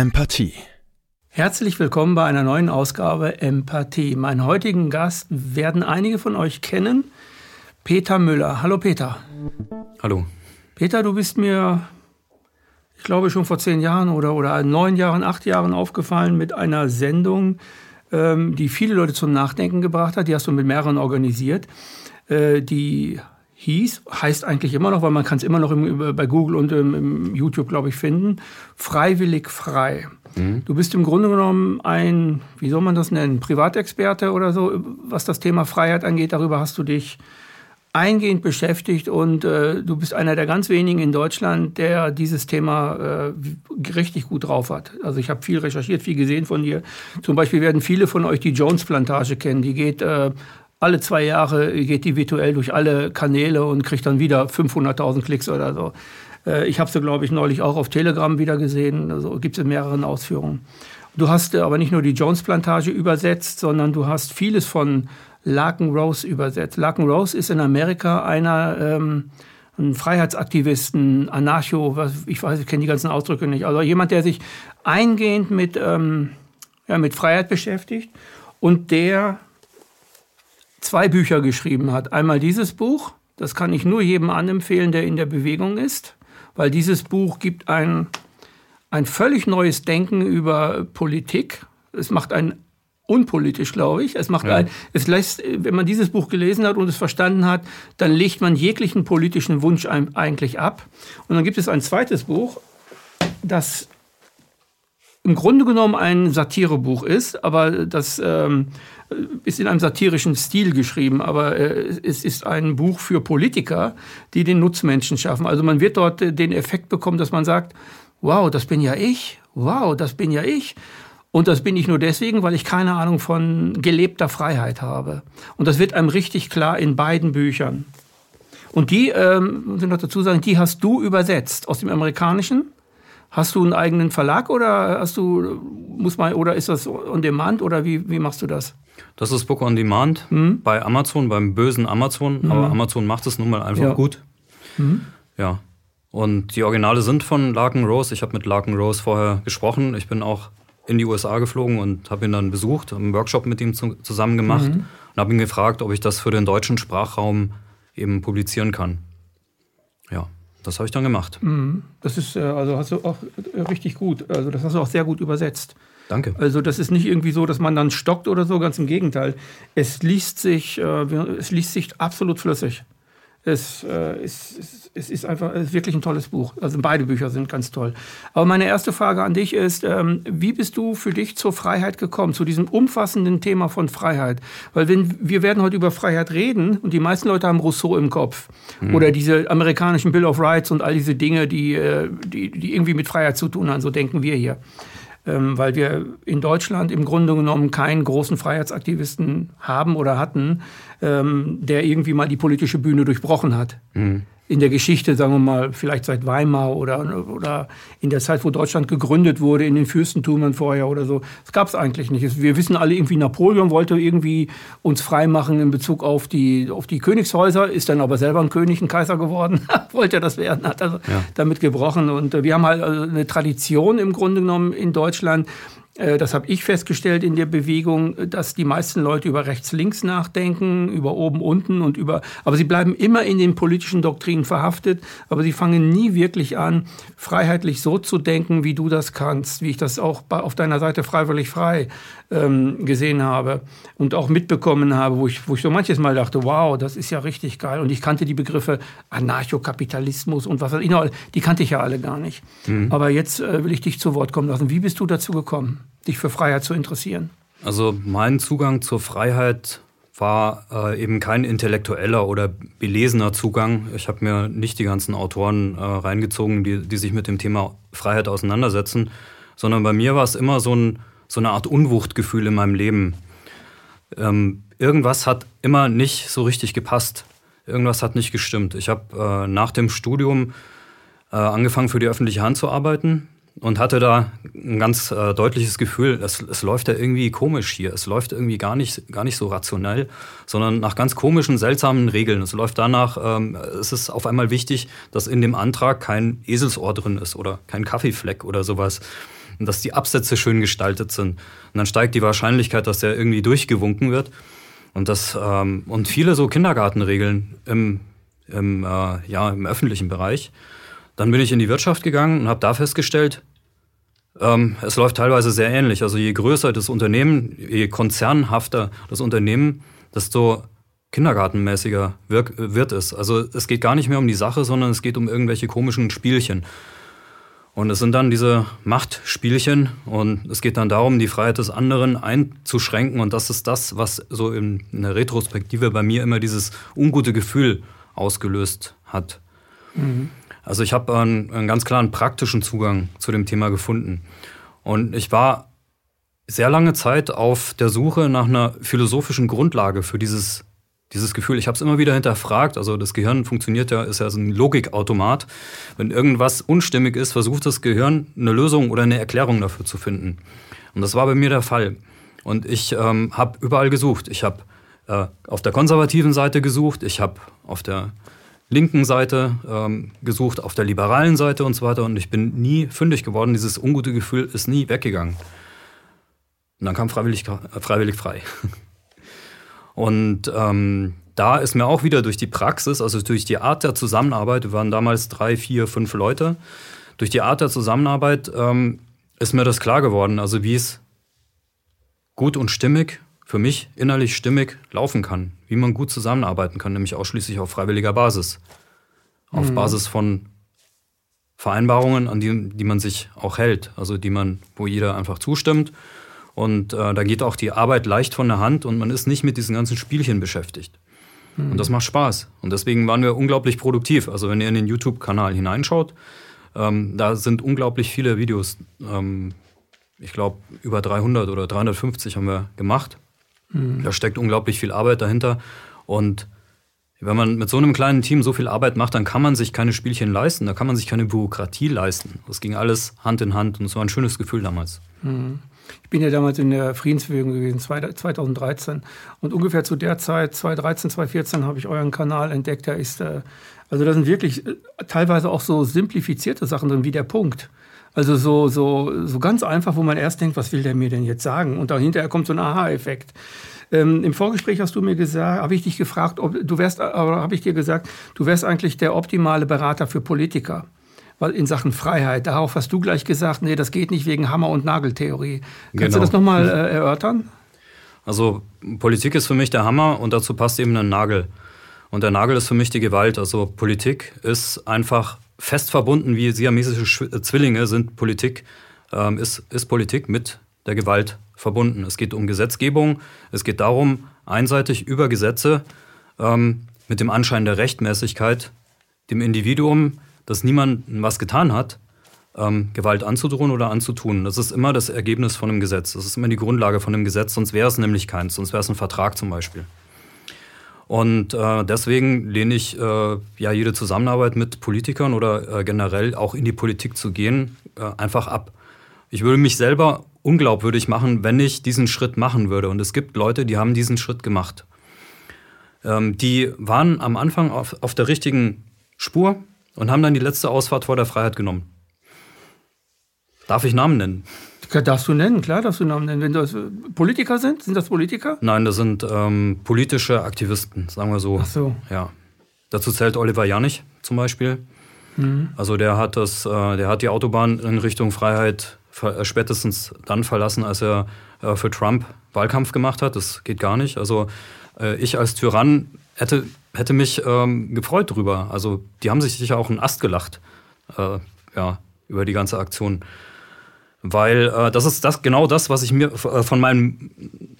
Empathie. Herzlich willkommen bei einer neuen Ausgabe Empathie. Meinen heutigen Gast werden einige von euch kennen. Peter Müller. Hallo Peter. Hallo. Peter, du bist mir, ich glaube, schon vor zehn Jahren oder, oder neun Jahren, acht Jahren aufgefallen mit einer Sendung, ähm, die viele Leute zum Nachdenken gebracht hat. Die hast du mit mehreren organisiert. Äh, die hieß, heißt eigentlich immer noch, weil man kann es immer noch im, bei Google und im, im YouTube, glaube ich, finden, freiwillig frei. Mhm. Du bist im Grunde genommen ein, wie soll man das nennen, Privatexperte oder so, was das Thema Freiheit angeht. Darüber hast du dich eingehend beschäftigt und äh, du bist einer der ganz wenigen in Deutschland, der dieses Thema äh, richtig gut drauf hat. Also ich habe viel recherchiert, viel gesehen von dir. Zum Beispiel werden viele von euch die Jones-Plantage kennen. Die geht äh, alle zwei Jahre geht die virtuell durch alle Kanäle und kriegt dann wieder 500.000 Klicks oder so. Äh, ich habe sie, glaube ich, neulich auch auf Telegram wieder gesehen. Also gibt es in mehreren Ausführungen. Du hast aber nicht nur die Jones-Plantage übersetzt, sondern du hast vieles von Larkin Rose übersetzt. Larkin Rose ist in Amerika einer ähm, ein Freiheitsaktivisten, Anarcho, was, ich weiß, ich kenne die ganzen Ausdrücke nicht. Also jemand, der sich eingehend mit, ähm, ja, mit Freiheit beschäftigt und der zwei Bücher geschrieben hat. Einmal dieses Buch, das kann ich nur jedem anempfehlen, der in der Bewegung ist, weil dieses Buch gibt ein, ein völlig neues Denken über Politik. Es macht ein unpolitisch, glaube ich. Es macht ja. ein, es lässt, wenn man dieses Buch gelesen hat und es verstanden hat, dann legt man jeglichen politischen Wunsch eigentlich ab. Und dann gibt es ein zweites Buch, das im Grunde genommen ein Satirebuch ist, aber das ähm, ist in einem satirischen Stil geschrieben, aber äh, es ist ein Buch für Politiker, die den Nutzmenschen schaffen. Also man wird dort äh, den Effekt bekommen, dass man sagt, wow, das bin ja ich, wow, das bin ja ich. Und das bin ich nur deswegen, weil ich keine Ahnung von gelebter Freiheit habe. Und das wird einem richtig klar in beiden Büchern. Und die, ähm, muss ich noch dazu sagen, die hast du übersetzt aus dem Amerikanischen Hast du einen eigenen Verlag oder hast du, muss man, oder ist das on demand oder wie, wie machst du das? Das ist Book on Demand mhm. bei Amazon, beim bösen Amazon. Mhm. Aber Amazon macht es nun mal einfach ja. gut. Mhm. Ja. Und die Originale sind von Larkin Rose. Ich habe mit Larkin Rose vorher gesprochen. Ich bin auch in die USA geflogen und habe ihn dann besucht, einen Workshop mit ihm zu, zusammen gemacht mhm. und habe ihn gefragt, ob ich das für den deutschen Sprachraum eben publizieren kann. Das habe ich dann gemacht. Mhm. Das ist, äh, also hast du auch äh, richtig gut, also das hast du auch sehr gut übersetzt. Danke. Also das ist nicht irgendwie so, dass man dann stockt oder so, ganz im Gegenteil. Es liest sich, äh, es liest sich absolut flüssig. Es, äh, es, es, es, ist einfach es ist wirklich ein tolles Buch. Also beide Bücher sind ganz toll. Aber meine erste Frage an dich ist, ähm, wie bist du für dich zur Freiheit gekommen, zu diesem umfassenden Thema von Freiheit? Weil wenn wir werden heute über Freiheit reden und die meisten Leute haben Rousseau im Kopf mhm. oder diese amerikanischen Bill of Rights und all diese Dinge, die, äh, die, die irgendwie mit Freiheit zu tun haben, so denken wir hier weil wir in Deutschland im Grunde genommen keinen großen Freiheitsaktivisten haben oder hatten, ähm, der irgendwie mal die politische Bühne durchbrochen hat. Mhm in der Geschichte, sagen wir mal, vielleicht seit Weimar oder, oder in der Zeit, wo Deutschland gegründet wurde, in den Fürstentümern vorher oder so. Das gab es eigentlich nicht. Wir wissen alle irgendwie, Napoleon wollte irgendwie uns freimachen in Bezug auf die, auf die Königshäuser, ist dann aber selber ein König, ein Kaiser geworden, wollte er das werden, hat also ja. damit gebrochen. Und wir haben halt also eine Tradition im Grunde genommen in Deutschland, äh, das habe ich festgestellt in der Bewegung, dass die meisten Leute über rechts-links nachdenken, über oben-unten und über, aber sie bleiben immer in den politischen Doktrinen verhaftet, aber sie fangen nie wirklich an, freiheitlich so zu denken, wie du das kannst, wie ich das auch auf deiner Seite freiwillig frei ähm, gesehen habe und auch mitbekommen habe, wo ich, wo ich so manches Mal dachte, wow, das ist ja richtig geil. Und ich kannte die Begriffe Anarchokapitalismus und was weiß ich noch, die kannte ich ja alle gar nicht. Mhm. Aber jetzt äh, will ich dich zu Wort kommen lassen. Wie bist du dazu gekommen? Dich für Freiheit zu interessieren? Also mein Zugang zur Freiheit war äh, eben kein intellektueller oder belesener Zugang. Ich habe mir nicht die ganzen Autoren äh, reingezogen, die, die sich mit dem Thema Freiheit auseinandersetzen, sondern bei mir war es immer so, ein, so eine Art Unwuchtgefühl in meinem Leben. Ähm, irgendwas hat immer nicht so richtig gepasst. Irgendwas hat nicht gestimmt. Ich habe äh, nach dem Studium äh, angefangen, für die öffentliche Hand zu arbeiten und hatte da ein ganz äh, deutliches Gefühl, es, es läuft ja irgendwie komisch hier. Es läuft irgendwie gar nicht, gar nicht so rationell, sondern nach ganz komischen, seltsamen Regeln. Es läuft danach, ähm, es ist auf einmal wichtig, dass in dem Antrag kein Eselsohr drin ist oder kein Kaffeefleck oder sowas. und dass die Absätze schön gestaltet sind. Und dann steigt die Wahrscheinlichkeit, dass der irgendwie durchgewunken wird. Und, das, ähm, und viele so Kindergartenregeln im, im, äh, ja, im öffentlichen Bereich. Dann bin ich in die Wirtschaft gegangen und habe da festgestellt, ähm, es läuft teilweise sehr ähnlich. Also je größer das Unternehmen, je konzernhafter das Unternehmen, desto kindergartenmäßiger wirk wird es. Also es geht gar nicht mehr um die Sache, sondern es geht um irgendwelche komischen Spielchen. Und es sind dann diese Machtspielchen und es geht dann darum, die Freiheit des anderen einzuschränken. Und das ist das, was so in, in der Retrospektive bei mir immer dieses ungute Gefühl ausgelöst hat. Mhm. Also ich habe einen, einen ganz klaren praktischen Zugang zu dem Thema gefunden. Und ich war sehr lange Zeit auf der Suche nach einer philosophischen Grundlage für dieses dieses Gefühl, ich habe es immer wieder hinterfragt, also das Gehirn funktioniert ja, ist ja so ein Logikautomat. Wenn irgendwas unstimmig ist, versucht das Gehirn eine Lösung oder eine Erklärung dafür zu finden. Und das war bei mir der Fall. Und ich ähm, habe überall gesucht. Ich habe äh, auf der konservativen Seite gesucht, ich habe auf der linken Seite ähm, gesucht, auf der liberalen Seite und so weiter. Und ich bin nie fündig geworden. Dieses ungute Gefühl ist nie weggegangen. Und dann kam freiwillig, freiwillig frei. Und ähm, da ist mir auch wieder durch die Praxis, also durch die Art der Zusammenarbeit, wir waren damals drei, vier, fünf Leute, durch die Art der Zusammenarbeit ähm, ist mir das klar geworden, also wie es gut und stimmig, für mich innerlich stimmig laufen kann, wie man gut zusammenarbeiten kann, nämlich ausschließlich auf freiwilliger Basis. Auf mhm. Basis von Vereinbarungen, an die, die man sich auch hält, also die man, wo jeder einfach zustimmt und äh, da geht auch die Arbeit leicht von der Hand und man ist nicht mit diesen ganzen Spielchen beschäftigt. Mhm. Und das macht Spaß. Und deswegen waren wir unglaublich produktiv. Also wenn ihr in den YouTube-Kanal hineinschaut, ähm, da sind unglaublich viele Videos. Ähm, ich glaube, über 300 oder 350 haben wir gemacht. Mhm. Da steckt unglaublich viel Arbeit dahinter. Und wenn man mit so einem kleinen Team so viel Arbeit macht, dann kann man sich keine Spielchen leisten, da kann man sich keine Bürokratie leisten. Das ging alles Hand in Hand und es war ein schönes Gefühl damals. Mhm. Ich bin ja damals in der Friedensbewegung gewesen, 2013. Und ungefähr zu der Zeit, 2013, 2014, habe ich euren Kanal entdeckt. Da ist, äh, also da sind wirklich äh, teilweise auch so simplifizierte Sachen drin, wie der Punkt. Also so, so, so ganz einfach, wo man erst denkt, was will der mir denn jetzt sagen? Und dahinter kommt so ein Aha-Effekt. Ähm, Im Vorgespräch hast du mir gesagt, habe ich dich gefragt, ob du wärst, aber habe ich dir gesagt, du wärst eigentlich der optimale Berater für Politiker in Sachen Freiheit. Darauf hast du gleich gesagt, nee, das geht nicht wegen Hammer- und Nageltheorie. Kannst genau. du das nochmal äh, erörtern? Also Politik ist für mich der Hammer und dazu passt eben ein Nagel. Und der Nagel ist für mich die Gewalt. Also Politik ist einfach fest verbunden, wie siamesische äh, Zwillinge sind Politik, ähm, ist, ist Politik mit der Gewalt verbunden. Es geht um Gesetzgebung, es geht darum, einseitig über Gesetze ähm, mit dem Anschein der Rechtmäßigkeit dem Individuum dass niemand was getan hat, ähm, Gewalt anzudrohen oder anzutun. Das ist immer das Ergebnis von einem Gesetz. Das ist immer die Grundlage von einem Gesetz, sonst wäre es nämlich keins, sonst wäre es ein Vertrag zum Beispiel. Und äh, deswegen lehne ich äh, ja jede Zusammenarbeit mit Politikern oder äh, generell auch in die Politik zu gehen, äh, einfach ab. Ich würde mich selber unglaubwürdig machen, wenn ich diesen Schritt machen würde. Und es gibt Leute, die haben diesen Schritt gemacht. Ähm, die waren am Anfang auf, auf der richtigen Spur, und haben dann die letzte Ausfahrt vor der Freiheit genommen. Darf ich Namen nennen? Darfst du nennen, klar darfst du Namen nennen. Wenn das äh, Politiker sind, sind das Politiker? Nein, das sind ähm, politische Aktivisten, sagen wir so. Ach so. Ja. Dazu zählt Oliver Janich zum Beispiel. Mhm. Also der hat das, äh, der hat die Autobahn in Richtung Freiheit äh, spätestens dann verlassen, als er äh, für Trump Wahlkampf gemacht hat. Das geht gar nicht. Also äh, ich als Tyrann hätte hätte mich ähm, gefreut drüber. Also die haben sich sicher auch einen Ast gelacht, äh, ja, über die ganze Aktion. Weil äh, das ist das genau das, was ich mir äh, von meinem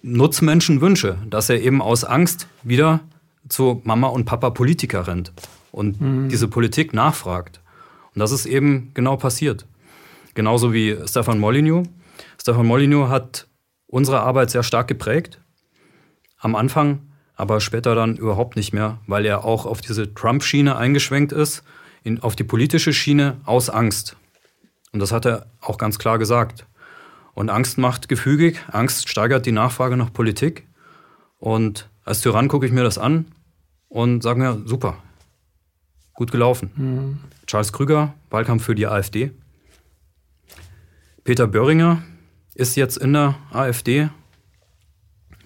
Nutzmenschen wünsche, dass er eben aus Angst wieder zu Mama und Papa Politiker rennt und mhm. diese Politik nachfragt. Und das ist eben genau passiert. Genauso wie Stefan Molyneux. Stefan Molyneux hat unsere Arbeit sehr stark geprägt. Am Anfang aber später dann überhaupt nicht mehr, weil er auch auf diese Trump-Schiene eingeschwenkt ist, in, auf die politische Schiene aus Angst. Und das hat er auch ganz klar gesagt. Und Angst macht gefügig, Angst steigert die Nachfrage nach Politik. Und als Tyrann gucke ich mir das an und sage mir, super, gut gelaufen. Mhm. Charles Krüger, Wahlkampf für die AfD. Peter Böhringer ist jetzt in der AfD,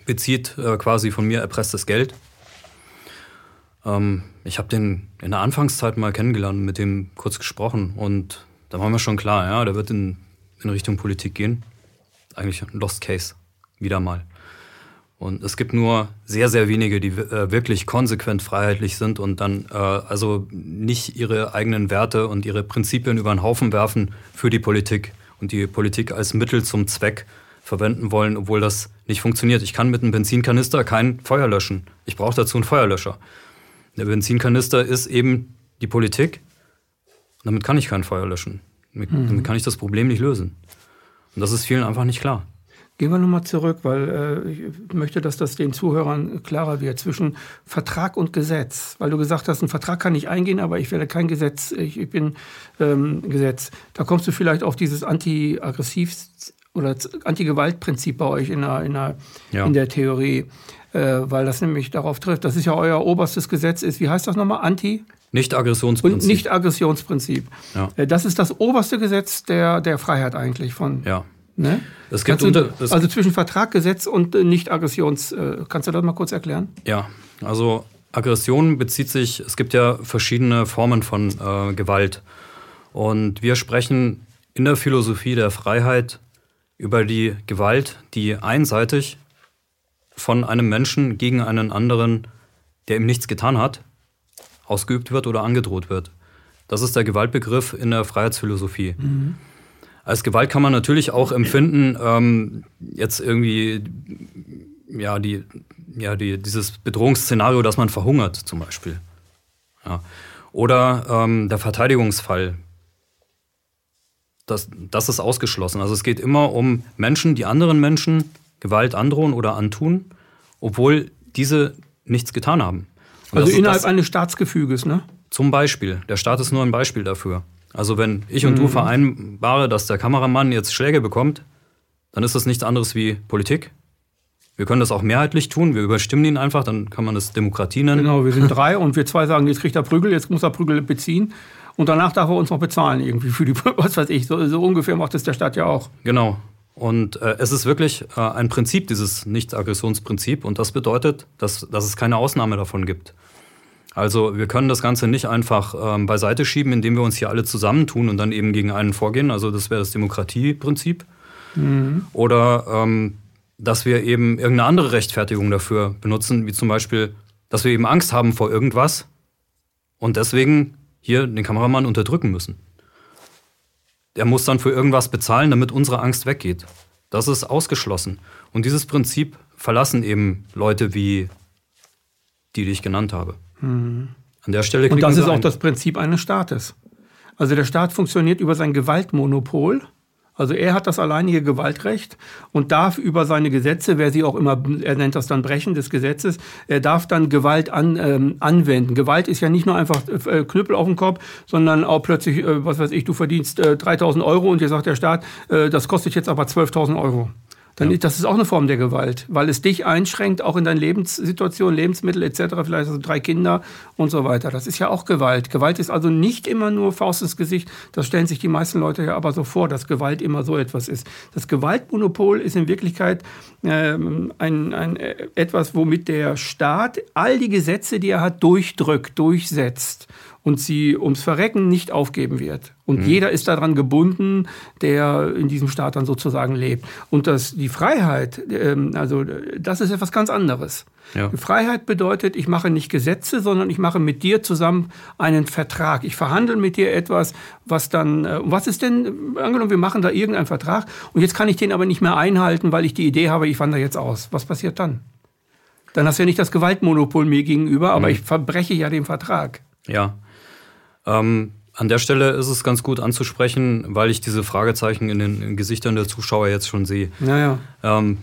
bezieht äh, quasi von mir erpresstes Geld. Ähm, ich habe den in der Anfangszeit mal kennengelernt, mit dem kurz gesprochen und da war mir schon klar, ja, der wird in, in Richtung Politik gehen. Eigentlich ein Lost Case, wieder mal. Und es gibt nur sehr, sehr wenige, die äh, wirklich konsequent freiheitlich sind und dann äh, also nicht ihre eigenen Werte und ihre Prinzipien über den Haufen werfen für die Politik und die Politik als Mittel zum Zweck verwenden wollen, obwohl das nicht funktioniert. Ich kann mit einem Benzinkanister kein Feuer löschen. Ich brauche dazu einen Feuerlöscher. Der Benzinkanister ist eben die Politik. Damit kann ich kein Feuer löschen. Damit mhm. kann ich das Problem nicht lösen. Und das ist vielen einfach nicht klar. Gehen wir nochmal zurück, weil äh, ich möchte, dass das den Zuhörern klarer wird zwischen Vertrag und Gesetz. Weil du gesagt hast, ein Vertrag kann ich eingehen, aber ich werde kein Gesetz, ich, ich bin ähm, Gesetz. Da kommst du vielleicht auf dieses Anti-Aggressiv- oder Anti-Gewalt-Prinzip bei euch in der, in der, ja. in der Theorie, äh, weil das nämlich darauf trifft. Das ist ja euer oberstes Gesetz, ist, wie heißt das nochmal? Anti? Nicht-Aggressionsprinzip. Und Nicht-Aggressionsprinzip. Ja. Äh, das ist das oberste Gesetz der, der Freiheit eigentlich von. Ja. Ne? Es gibt unter, es also zwischen Vertrag, Gesetz und äh, Nicht-Aggressions. Äh, kannst du das mal kurz erklären? Ja, also Aggression bezieht sich, es gibt ja verschiedene Formen von äh, Gewalt. Und wir sprechen in der Philosophie der Freiheit über die Gewalt, die einseitig von einem Menschen gegen einen anderen, der ihm nichts getan hat, ausgeübt wird oder angedroht wird. Das ist der Gewaltbegriff in der Freiheitsphilosophie. Mhm. Als Gewalt kann man natürlich auch empfinden, ähm, jetzt irgendwie, ja, die, ja die, dieses Bedrohungsszenario, dass man verhungert zum Beispiel. Ja. Oder ähm, der Verteidigungsfall. Das, das ist ausgeschlossen. Also es geht immer um Menschen, die anderen Menschen Gewalt androhen oder antun, obwohl diese nichts getan haben. Und also innerhalb eines Staatsgefüges, ne? Zum Beispiel. Der Staat ist nur ein Beispiel dafür. Also wenn ich und mhm. du vereinbare, dass der Kameramann jetzt Schläge bekommt, dann ist das nichts anderes wie Politik. Wir können das auch mehrheitlich tun, wir überstimmen ihn einfach, dann kann man das Demokratie nennen. Genau, wir sind drei und wir zwei sagen, jetzt kriegt er Prügel, jetzt muss er Prügel beziehen. Und danach darf er uns noch bezahlen irgendwie für die, was weiß ich, so, so ungefähr macht es der Staat ja auch. Genau. Und äh, es ist wirklich äh, ein Prinzip, dieses Nicht-Aggressionsprinzip. Und das bedeutet, dass, dass es keine Ausnahme davon gibt. Also wir können das Ganze nicht einfach ähm, beiseite schieben, indem wir uns hier alle zusammentun und dann eben gegen einen vorgehen. Also das wäre das Demokratieprinzip. Mhm. Oder ähm, dass wir eben irgendeine andere Rechtfertigung dafür benutzen, wie zum Beispiel, dass wir eben Angst haben vor irgendwas und deswegen hier den Kameramann unterdrücken müssen. Der muss dann für irgendwas bezahlen, damit unsere Angst weggeht. Das ist ausgeschlossen. Und dieses Prinzip verlassen eben Leute wie die, die ich genannt habe. Mhm. An der Stelle Und das ist auch das Prinzip eines Staates. Also der Staat funktioniert über sein Gewaltmonopol. Also er hat das alleinige Gewaltrecht und darf über seine Gesetze, wer sie auch immer, er nennt das dann Brechen des Gesetzes, er darf dann Gewalt an, ähm, anwenden. Gewalt ist ja nicht nur einfach äh, Knüppel auf dem Kopf, sondern auch plötzlich, äh, was weiß ich, du verdienst äh, 3000 Euro und dir sagt der Staat, äh, das kostet jetzt aber 12.000 Euro. Dann, ja. Das ist auch eine Form der Gewalt, weil es dich einschränkt, auch in deiner Lebenssituation, Lebensmittel etc., vielleicht also drei Kinder und so weiter. Das ist ja auch Gewalt. Gewalt ist also nicht immer nur Faust ins Gesicht. Das stellen sich die meisten Leute ja aber so vor, dass Gewalt immer so etwas ist. Das Gewaltmonopol ist in Wirklichkeit ähm, ein, ein, äh, etwas, womit der Staat all die Gesetze, die er hat, durchdrückt, durchsetzt und sie ums Verrecken nicht aufgeben wird. Und mhm. jeder ist daran gebunden, der in diesem Staat dann sozusagen lebt. Und das, die Freiheit, ähm, also das ist etwas ganz anderes. Ja. Freiheit bedeutet, ich mache nicht Gesetze, sondern ich mache mit dir zusammen einen Vertrag. Ich verhandle mit dir etwas, was dann, äh, was ist denn, angenommen, wir machen da irgendeinen Vertrag und jetzt kann ich den aber nicht mehr einhalten, weil ich die Idee habe, ich wandere jetzt aus. Was passiert dann? Dann hast du ja nicht das Gewaltmonopol mir gegenüber, aber mhm. ich verbreche ja den Vertrag. Ja, ähm, an der Stelle ist es ganz gut anzusprechen, weil ich diese Fragezeichen in den Gesichtern der Zuschauer jetzt schon sehe. Naja. Ähm,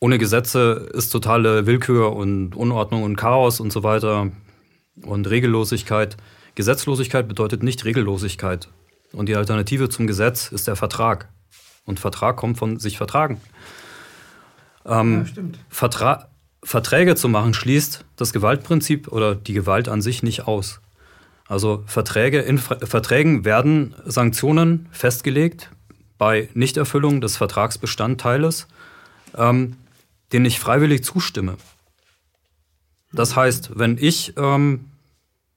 ohne Gesetze ist totale Willkür und Unordnung und Chaos und so weiter und Regellosigkeit. Gesetzlosigkeit bedeutet nicht Regellosigkeit. Und die Alternative zum Gesetz ist der Vertrag. Und Vertrag kommt von sich vertragen. Ähm, ja, stimmt. Vertra Verträge zu machen schließt das Gewaltprinzip oder die Gewalt an sich nicht aus. Also Verträge, in Verträgen werden Sanktionen festgelegt, bei Nichterfüllung des Vertragsbestandteiles, ähm, den ich freiwillig zustimme. Das heißt, wenn ich ähm,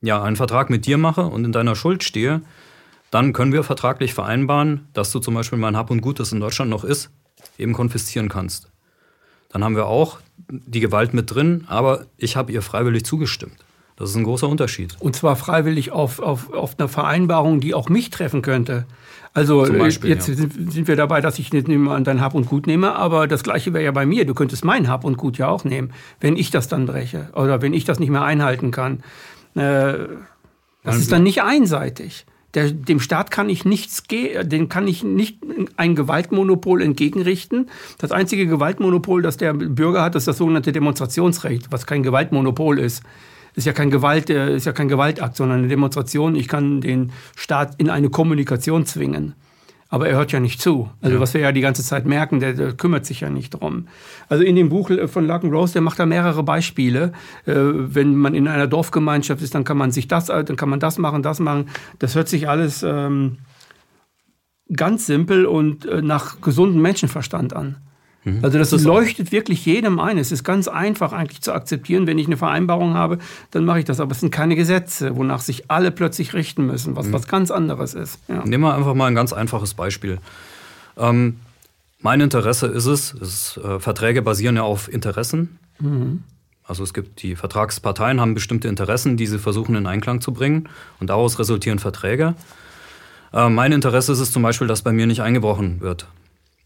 ja, einen Vertrag mit dir mache und in deiner Schuld stehe, dann können wir vertraglich vereinbaren, dass du zum Beispiel mein Hab und Gut, das in Deutschland noch ist, eben konfiszieren kannst. Dann haben wir auch die Gewalt mit drin, aber ich habe ihr freiwillig zugestimmt. Das ist ein großer Unterschied. Und zwar freiwillig auf, auf, auf einer Vereinbarung, die auch mich treffen könnte. Also Beispiel, jetzt ja. sind wir dabei, dass ich nicht dein Hab und Gut nehme, aber das gleiche wäre ja bei mir. Du könntest mein Hab und Gut ja auch nehmen, wenn ich das dann breche oder wenn ich das nicht mehr einhalten kann. Äh, das ist dann nicht einseitig. Der, dem Staat kann ich nichts, dem kann ich nicht ein Gewaltmonopol entgegenrichten. Das einzige Gewaltmonopol, das der Bürger hat, ist das sogenannte Demonstrationsrecht, was kein Gewaltmonopol ist. Ist ja kein Gewalt, äh, ist ja kein Gewaltakt, sondern eine Demonstration. Ich kann den Staat in eine Kommunikation zwingen. Aber er hört ja nicht zu. Also ja. was wir ja die ganze Zeit merken, der, der, kümmert sich ja nicht drum. Also in dem Buch von Larkin Rose, der macht da mehrere Beispiele. Äh, wenn man in einer Dorfgemeinschaft ist, dann kann man sich das, dann kann man das machen, das machen. Das hört sich alles ähm, ganz simpel und äh, nach gesundem Menschenverstand an. Mhm. Also das, das leuchtet wirklich jedem ein. Es ist ganz einfach eigentlich zu akzeptieren. Wenn ich eine Vereinbarung habe, dann mache ich das. Aber es sind keine Gesetze, wonach sich alle plötzlich richten müssen, was mhm. was ganz anderes ist. Ja. Nehmen wir einfach mal ein ganz einfaches Beispiel. Ähm, mein Interesse ist es, ist, äh, Verträge basieren ja auf Interessen. Mhm. Also es gibt die Vertragsparteien haben bestimmte Interessen, die sie versuchen in Einklang zu bringen und daraus resultieren Verträge. Äh, mein Interesse ist es zum Beispiel, dass bei mir nicht eingebrochen wird.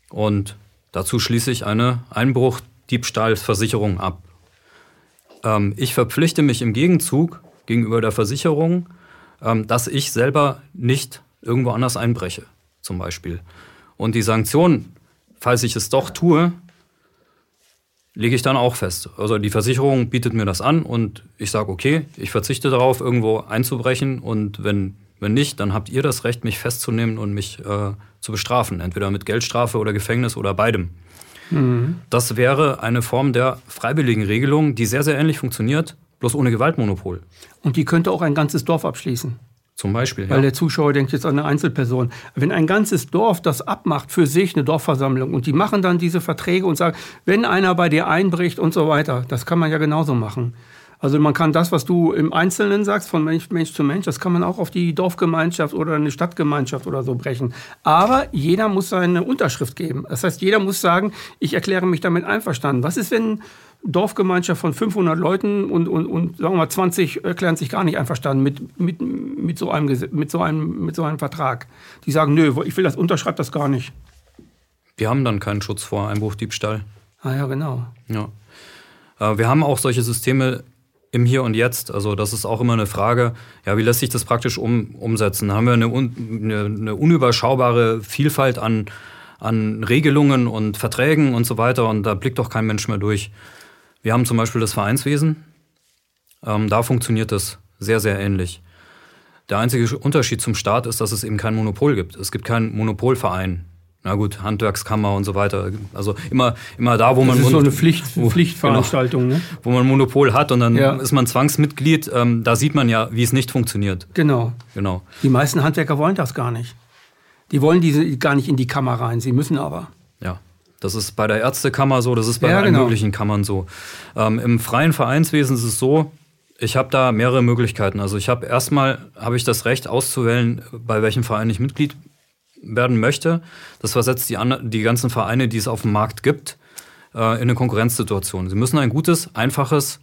Und Dazu schließe ich eine Einbruch-Diebstahlversicherung ab. Ähm, ich verpflichte mich im Gegenzug gegenüber der Versicherung, ähm, dass ich selber nicht irgendwo anders einbreche, zum Beispiel. Und die Sanktion, falls ich es doch tue, lege ich dann auch fest. Also die Versicherung bietet mir das an und ich sage, okay, ich verzichte darauf, irgendwo einzubrechen und wenn, wenn nicht, dann habt ihr das Recht, mich festzunehmen und mich äh, zu bestrafen, entweder mit Geldstrafe oder Gefängnis oder beidem. Mhm. Das wäre eine Form der freiwilligen Regelung, die sehr, sehr ähnlich funktioniert, bloß ohne Gewaltmonopol. Und die könnte auch ein ganzes Dorf abschließen. Zum Beispiel. Weil ja. der Zuschauer denkt jetzt an eine Einzelperson. Wenn ein ganzes Dorf das abmacht für sich, eine Dorfversammlung, und die machen dann diese Verträge und sagen, wenn einer bei dir einbricht und so weiter, das kann man ja genauso machen. Also man kann das, was du im Einzelnen sagst, von Mensch, Mensch zu Mensch, das kann man auch auf die Dorfgemeinschaft oder eine Stadtgemeinschaft oder so brechen. Aber jeder muss seine Unterschrift geben. Das heißt, jeder muss sagen, ich erkläre mich damit einverstanden. Was ist, wenn Dorfgemeinschaft von 500 Leuten und, und, und sagen wir mal 20 erklären sich gar nicht einverstanden mit, mit, mit, so einem, mit, so einem, mit so einem Vertrag. Die sagen, nö, ich will das, unterschreibt das gar nicht. Wir haben dann keinen Schutz vor Einbruchdiebstahl. Ah ja, genau. Ja. Äh, wir haben auch solche Systeme im Hier und Jetzt. Also das ist auch immer eine Frage, ja, wie lässt sich das praktisch um, umsetzen? Haben wir eine, eine, eine unüberschaubare Vielfalt an, an Regelungen und Verträgen und so weiter und da blickt doch kein Mensch mehr durch. Wir haben zum Beispiel das Vereinswesen. Ähm, da funktioniert das sehr, sehr ähnlich. Der einzige Unterschied zum Staat ist, dass es eben kein Monopol gibt. Es gibt keinen Monopolverein na gut, Handwerkskammer und so weiter. Also immer, immer da, wo das man. Das ist so eine Pflicht, wo, Pflichtveranstaltung, genau, ne? Wo man Monopol hat und dann ja. ist man Zwangsmitglied. Ähm, da sieht man ja, wie es nicht funktioniert. Genau. genau. Die meisten Handwerker wollen das gar nicht. Die wollen diese gar nicht in die Kammer rein. Sie müssen aber. Ja. Das ist bei der Ärztekammer so, das ist bei ja, allen genau. möglichen Kammern so. Ähm, Im freien Vereinswesen ist es so, ich habe da mehrere Möglichkeiten. Also ich habe erstmal habe ich das Recht auszuwählen, bei welchem Verein ich Mitglied werden möchte. Das versetzt die, die ganzen Vereine, die es auf dem Markt gibt, äh, in eine Konkurrenzsituation. Sie müssen ein gutes, einfaches,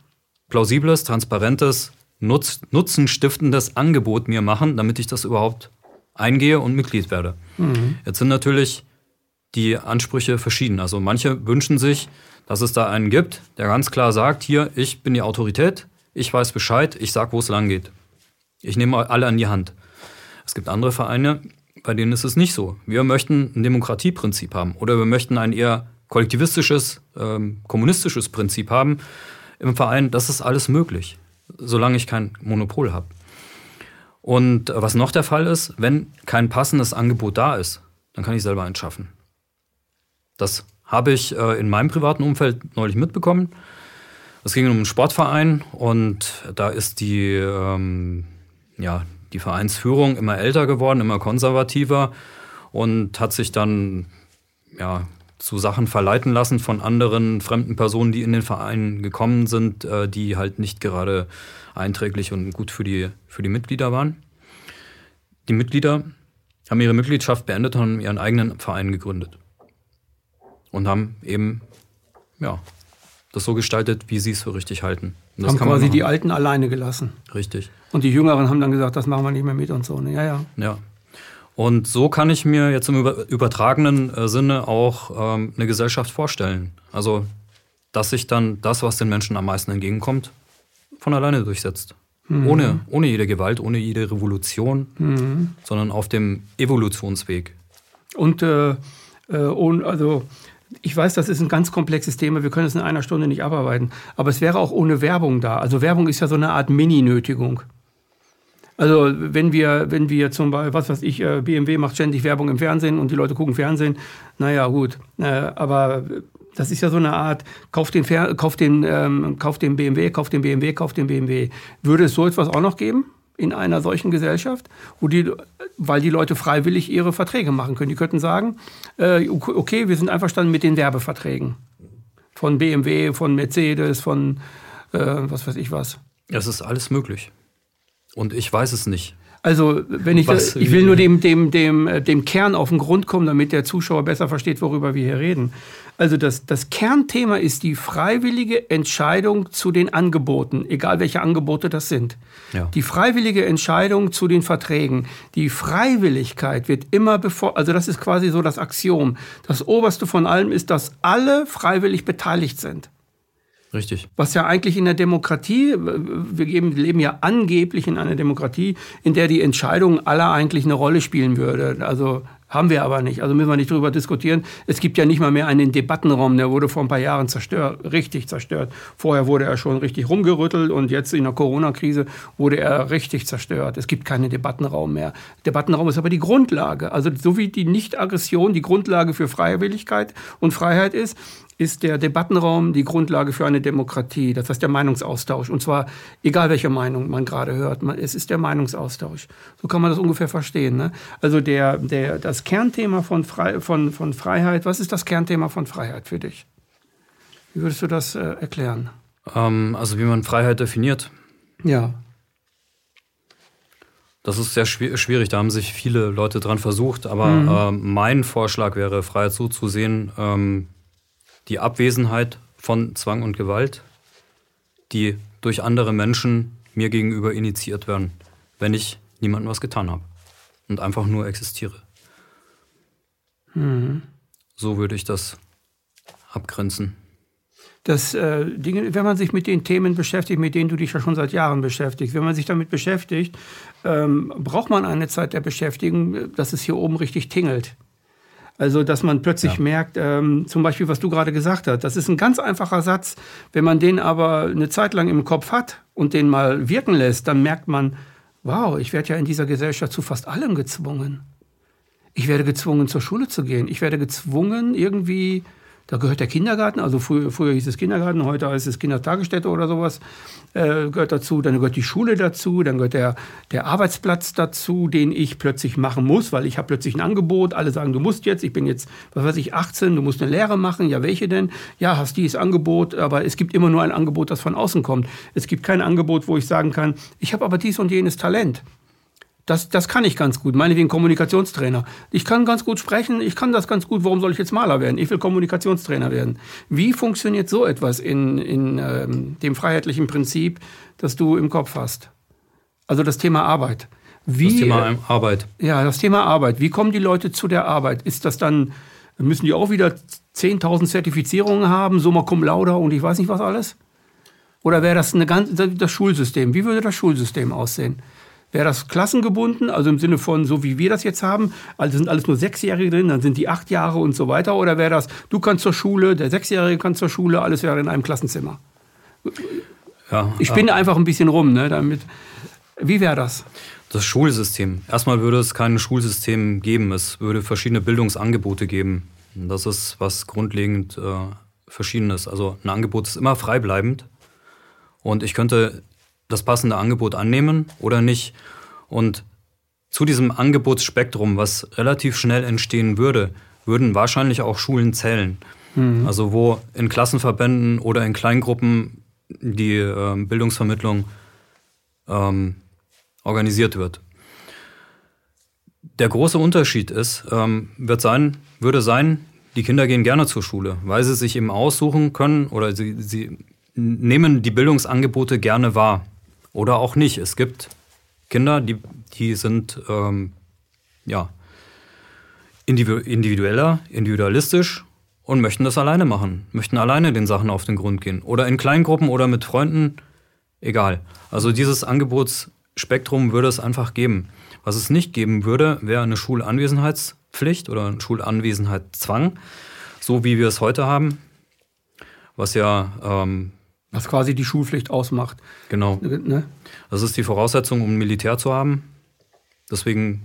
plausibles, transparentes, nutz, nutzenstiftendes Angebot mir machen, damit ich das überhaupt eingehe und Mitglied werde. Mhm. Jetzt sind natürlich die Ansprüche verschieden. Also manche wünschen sich, dass es da einen gibt, der ganz klar sagt, hier, ich bin die Autorität, ich weiß Bescheid, ich sag, wo es lang geht. Ich nehme alle an die Hand. Es gibt andere Vereine, bei denen ist es nicht so. Wir möchten ein Demokratieprinzip haben oder wir möchten ein eher kollektivistisches, ähm, kommunistisches Prinzip haben im Verein. Das ist alles möglich, solange ich kein Monopol habe. Und was noch der Fall ist, wenn kein passendes Angebot da ist, dann kann ich selber eins schaffen. Das habe ich äh, in meinem privaten Umfeld neulich mitbekommen. Es ging um einen Sportverein und da ist die, ähm, ja, die Vereinsführung immer älter geworden, immer konservativer. und hat sich dann ja, zu Sachen verleiten lassen von anderen fremden Personen, die in den Verein gekommen sind, äh, die halt nicht gerade einträglich und gut für die, für die Mitglieder waren. Die Mitglieder haben ihre Mitgliedschaft beendet und haben ihren eigenen Verein gegründet. Und haben eben, ja, das so gestaltet, wie sie es für richtig halten. Und das haben quasi die Alten alleine gelassen. Richtig. Und die Jüngeren haben dann gesagt, das machen wir nicht mehr mit und so. Ja, ja. Ja. Und so kann ich mir jetzt im übertragenen äh, Sinne auch ähm, eine Gesellschaft vorstellen. Also, dass sich dann das, was den Menschen am meisten entgegenkommt, von alleine durchsetzt. Mhm. Ohne, ohne jede Gewalt, ohne jede Revolution, mhm. sondern auf dem Evolutionsweg. Und, äh, äh, und also ich weiß, das ist ein ganz komplexes Thema, wir können es in einer Stunde nicht abarbeiten, aber es wäre auch ohne Werbung da. Also Werbung ist ja so eine Art Mini-Nötigung. Also wenn wir, wenn wir zum Beispiel, was weiß ich, äh, BMW macht ständig Werbung im Fernsehen und die Leute gucken Fernsehen, naja gut, äh, aber das ist ja so eine Art, kauf den, kauf den, ähm, kauf den BMW, kauf den BMW, kauf den BMW. Würde es so etwas auch noch geben? In einer solchen Gesellschaft, wo die, weil die Leute freiwillig ihre Verträge machen können. Die könnten sagen, äh, okay, wir sind einverstanden mit den Werbeverträgen von BMW, von Mercedes, von äh, was weiß ich was. Es ist alles möglich. Und ich weiß es nicht. Also, wenn ich, Was, ich will nur dem, dem, dem, äh, dem Kern auf den Grund kommen, damit der Zuschauer besser versteht, worüber wir hier reden. Also, das, das Kernthema ist die freiwillige Entscheidung zu den Angeboten, egal welche Angebote das sind. Ja. Die freiwillige Entscheidung zu den Verträgen. Die Freiwilligkeit wird immer bevor, also das ist quasi so das Axiom. Das oberste von allem ist, dass alle freiwillig beteiligt sind. Richtig. Was ja eigentlich in der Demokratie, wir leben ja angeblich in einer Demokratie, in der die Entscheidung aller eigentlich eine Rolle spielen würde. Also haben wir aber nicht. Also müssen wir nicht darüber diskutieren. Es gibt ja nicht mal mehr einen Debattenraum, der wurde vor ein paar Jahren zerstört, richtig zerstört. Vorher wurde er schon richtig rumgerüttelt und jetzt in der Corona-Krise wurde er richtig zerstört. Es gibt keinen Debattenraum mehr. Debattenraum ist aber die Grundlage. Also so wie die Nicht-Aggression die Grundlage für Freiwilligkeit und Freiheit ist, ist der Debattenraum die Grundlage für eine Demokratie. Das heißt der Meinungsaustausch. Und zwar egal, welche Meinung man gerade hört. Es ist der Meinungsaustausch. So kann man das ungefähr verstehen. Ne? Also der, der, das Kernthema von, Frei, von, von Freiheit, was ist das Kernthema von Freiheit für dich? Wie würdest du das äh, erklären? Ähm, also wie man Freiheit definiert. Ja. Das ist sehr schwierig, da haben sich viele Leute dran versucht, aber mhm. äh, mein Vorschlag wäre, Freiheit so zu sehen, ähm, die Abwesenheit von Zwang und Gewalt, die durch andere Menschen mir gegenüber initiiert werden, wenn ich niemandem was getan habe und einfach nur existiere. Mhm. So würde ich das abgrenzen. Das, äh, Dinge, wenn man sich mit den Themen beschäftigt, mit denen du dich ja schon seit Jahren beschäftigst, wenn man sich damit beschäftigt, ähm, braucht man eine Zeit der Beschäftigung, dass es hier oben richtig tingelt. Also, dass man plötzlich ja. merkt, ähm, zum Beispiel, was du gerade gesagt hast, das ist ein ganz einfacher Satz. Wenn man den aber eine Zeit lang im Kopf hat und den mal wirken lässt, dann merkt man, wow, ich werde ja in dieser Gesellschaft zu fast allem gezwungen. Ich werde gezwungen, zur Schule zu gehen. Ich werde gezwungen, irgendwie da gehört der Kindergarten, also früher, früher hieß es Kindergarten, heute heißt es Kindertagesstätte oder sowas, äh, gehört dazu. Dann gehört die Schule dazu, dann gehört der, der Arbeitsplatz dazu, den ich plötzlich machen muss, weil ich habe plötzlich ein Angebot. Alle sagen, du musst jetzt, ich bin jetzt, was weiß ich, 18, du musst eine Lehre machen. Ja, welche denn? Ja, hast dieses Angebot, aber es gibt immer nur ein Angebot, das von außen kommt. Es gibt kein Angebot, wo ich sagen kann, ich habe aber dies und jenes Talent. Das, das kann ich ganz gut, meinetwegen Kommunikationstrainer. Ich kann ganz gut sprechen, ich kann das ganz gut, warum soll ich jetzt Maler werden? Ich will Kommunikationstrainer werden. Wie funktioniert so etwas in, in ähm, dem freiheitlichen Prinzip, das du im Kopf hast? Also das Thema Arbeit. Wie, das Thema Arbeit. Ja, das Thema Arbeit. Wie kommen die Leute zu der Arbeit? Ist das dann, müssen die auch wieder 10.000 Zertifizierungen haben, Summa Cum Laude und ich weiß nicht was alles? Oder wäre das eine ganz, das Schulsystem? Wie würde das Schulsystem aussehen? Wäre das klassengebunden, also im Sinne von so wie wir das jetzt haben, also sind alles nur Sechsjährige drin, dann sind die acht Jahre und so weiter? Oder wäre das, du kannst zur Schule, der Sechsjährige kann zur Schule, alles wäre in einem Klassenzimmer? Ja, ich spinne ja. einfach ein bisschen rum, ne, damit. Wie wäre das? Das Schulsystem. Erstmal würde es kein Schulsystem geben. Es würde verschiedene Bildungsangebote geben. Das ist was grundlegend äh, Verschiedenes. Also ein Angebot ist immer freibleibend. Und ich könnte das passende Angebot annehmen oder nicht. Und zu diesem Angebotsspektrum, was relativ schnell entstehen würde, würden wahrscheinlich auch Schulen zählen. Mhm. Also wo in Klassenverbänden oder in Kleingruppen die äh, Bildungsvermittlung ähm, organisiert wird. Der große Unterschied ist, ähm, wird sein, würde sein, die Kinder gehen gerne zur Schule, weil sie sich eben aussuchen können oder sie, sie nehmen die Bildungsangebote gerne wahr. Oder auch nicht. Es gibt Kinder, die, die sind ähm, ja, individueller, individualistisch und möchten das alleine machen, möchten alleine den Sachen auf den Grund gehen. Oder in Kleingruppen oder mit Freunden, egal. Also dieses Angebotsspektrum würde es einfach geben. Was es nicht geben würde, wäre eine Schulanwesenheitspflicht oder ein Schulanwesenheitszwang, so wie wir es heute haben, was ja ähm, was quasi die Schulpflicht ausmacht. Genau. Ne? Das ist die Voraussetzung, um Militär zu haben. Deswegen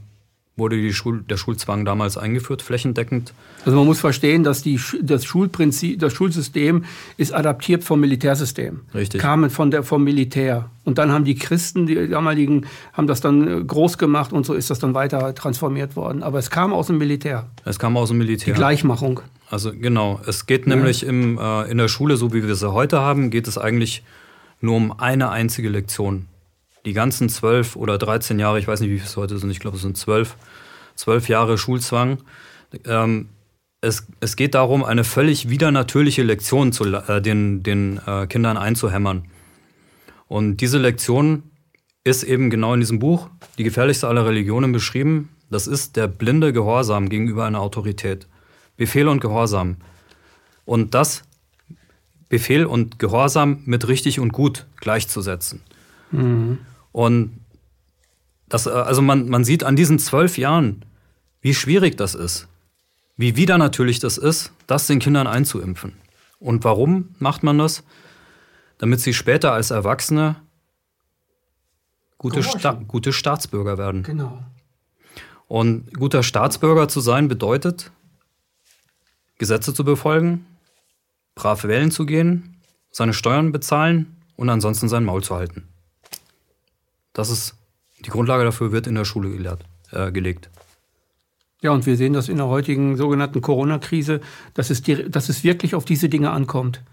wurde Schul der Schulzwang damals eingeführt, flächendeckend. Also man muss verstehen, dass die, das Schulprinzip, das Schulsystem ist adaptiert vom Militärsystem. Richtig. Kamen von der, vom Militär. Und dann haben die Christen, die damaligen, haben das dann äh, groß gemacht und so ist das dann weiter transformiert worden. Aber es kam aus dem Militär. Es kam aus dem Militär. Die Gleichmachung. Also genau, es geht ja. nämlich im, äh, in der Schule, so wie wir sie heute haben, geht es eigentlich nur um eine einzige Lektion die ganzen zwölf oder 13 Jahre, ich weiß nicht, wie viel es heute sind, ich glaube, es sind zwölf, zwölf Jahre Schulzwang. Ähm, es, es geht darum, eine völlig widernatürliche Lektion zu, äh, den, den äh, Kindern einzuhämmern. Und diese Lektion ist eben genau in diesem Buch, die gefährlichste aller Religionen, beschrieben. Das ist der blinde Gehorsam gegenüber einer Autorität. Befehl und Gehorsam. Und das Befehl und Gehorsam mit richtig und gut gleichzusetzen. Mhm. Und das, äh, also man, man sieht an diesen zwölf Jahren, wie schwierig das ist, wie wieder natürlich das ist, das den Kindern einzuimpfen. Und warum macht man das? Damit sie später als Erwachsene gute, Sta gute Staatsbürger werden. Genau. Und guter Staatsbürger zu sein bedeutet, Gesetze zu befolgen, brav wählen zu gehen, seine Steuern bezahlen und ansonsten sein Maul zu halten. Das ist die Grundlage dafür wird in der Schule gelehrt, äh, gelegt. Ja, und wir sehen das in der heutigen sogenannten Corona-Krise, dass dass es wirklich auf diese Dinge ankommt.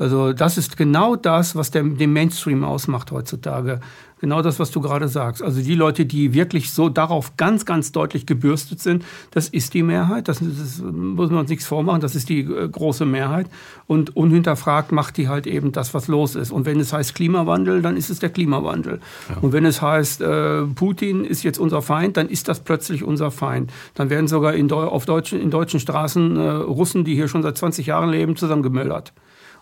Also das ist genau das, was der, den Mainstream ausmacht heutzutage. Genau das, was du gerade sagst. Also die Leute, die wirklich so darauf ganz, ganz deutlich gebürstet sind, das ist die Mehrheit. Das, das muss man uns nichts vormachen. Das ist die äh, große Mehrheit. Und unhinterfragt macht die halt eben das, was los ist. Und wenn es heißt Klimawandel, dann ist es der Klimawandel. Ja. Und wenn es heißt, äh, Putin ist jetzt unser Feind, dann ist das plötzlich unser Feind. Dann werden sogar in, auf deutschen, in deutschen Straßen äh, Russen, die hier schon seit 20 Jahren leben, zusammengemöllert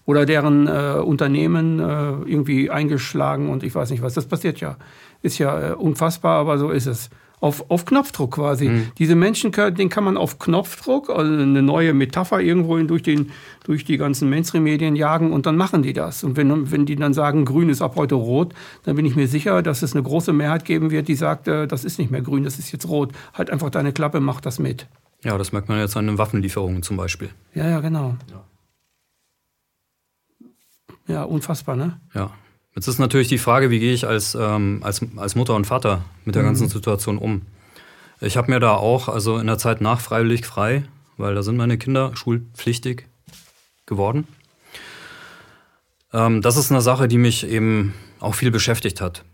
oder deren äh, Unternehmen äh, irgendwie eingeschlagen und ich weiß nicht was. Das passiert ja. Ist ja äh, unfassbar, aber so ist es. Auf, auf Knopfdruck quasi. Mhm. Diese Menschen, den kann man auf Knopfdruck, also eine neue Metapher irgendwo durch, den, durch die ganzen Mainstream-Medien jagen und dann machen die das. Und wenn, wenn die dann sagen, grün ist ab heute rot, dann bin ich mir sicher, dass es eine große Mehrheit geben wird, die sagt, äh, das ist nicht mehr grün, das ist jetzt rot. Halt einfach deine Klappe, mach das mit. Ja, das merkt man jetzt an den Waffenlieferungen zum Beispiel. Ja, ja, genau. Ja. Ja, unfassbar, ne? Ja. Jetzt ist natürlich die Frage, wie gehe ich als, ähm, als, als Mutter und Vater mit der mhm. ganzen Situation um? Ich habe mir da auch, also in der Zeit nach freiwillig frei, weil da sind meine Kinder schulpflichtig geworden. Ähm, das ist eine Sache, die mich eben auch viel beschäftigt hat.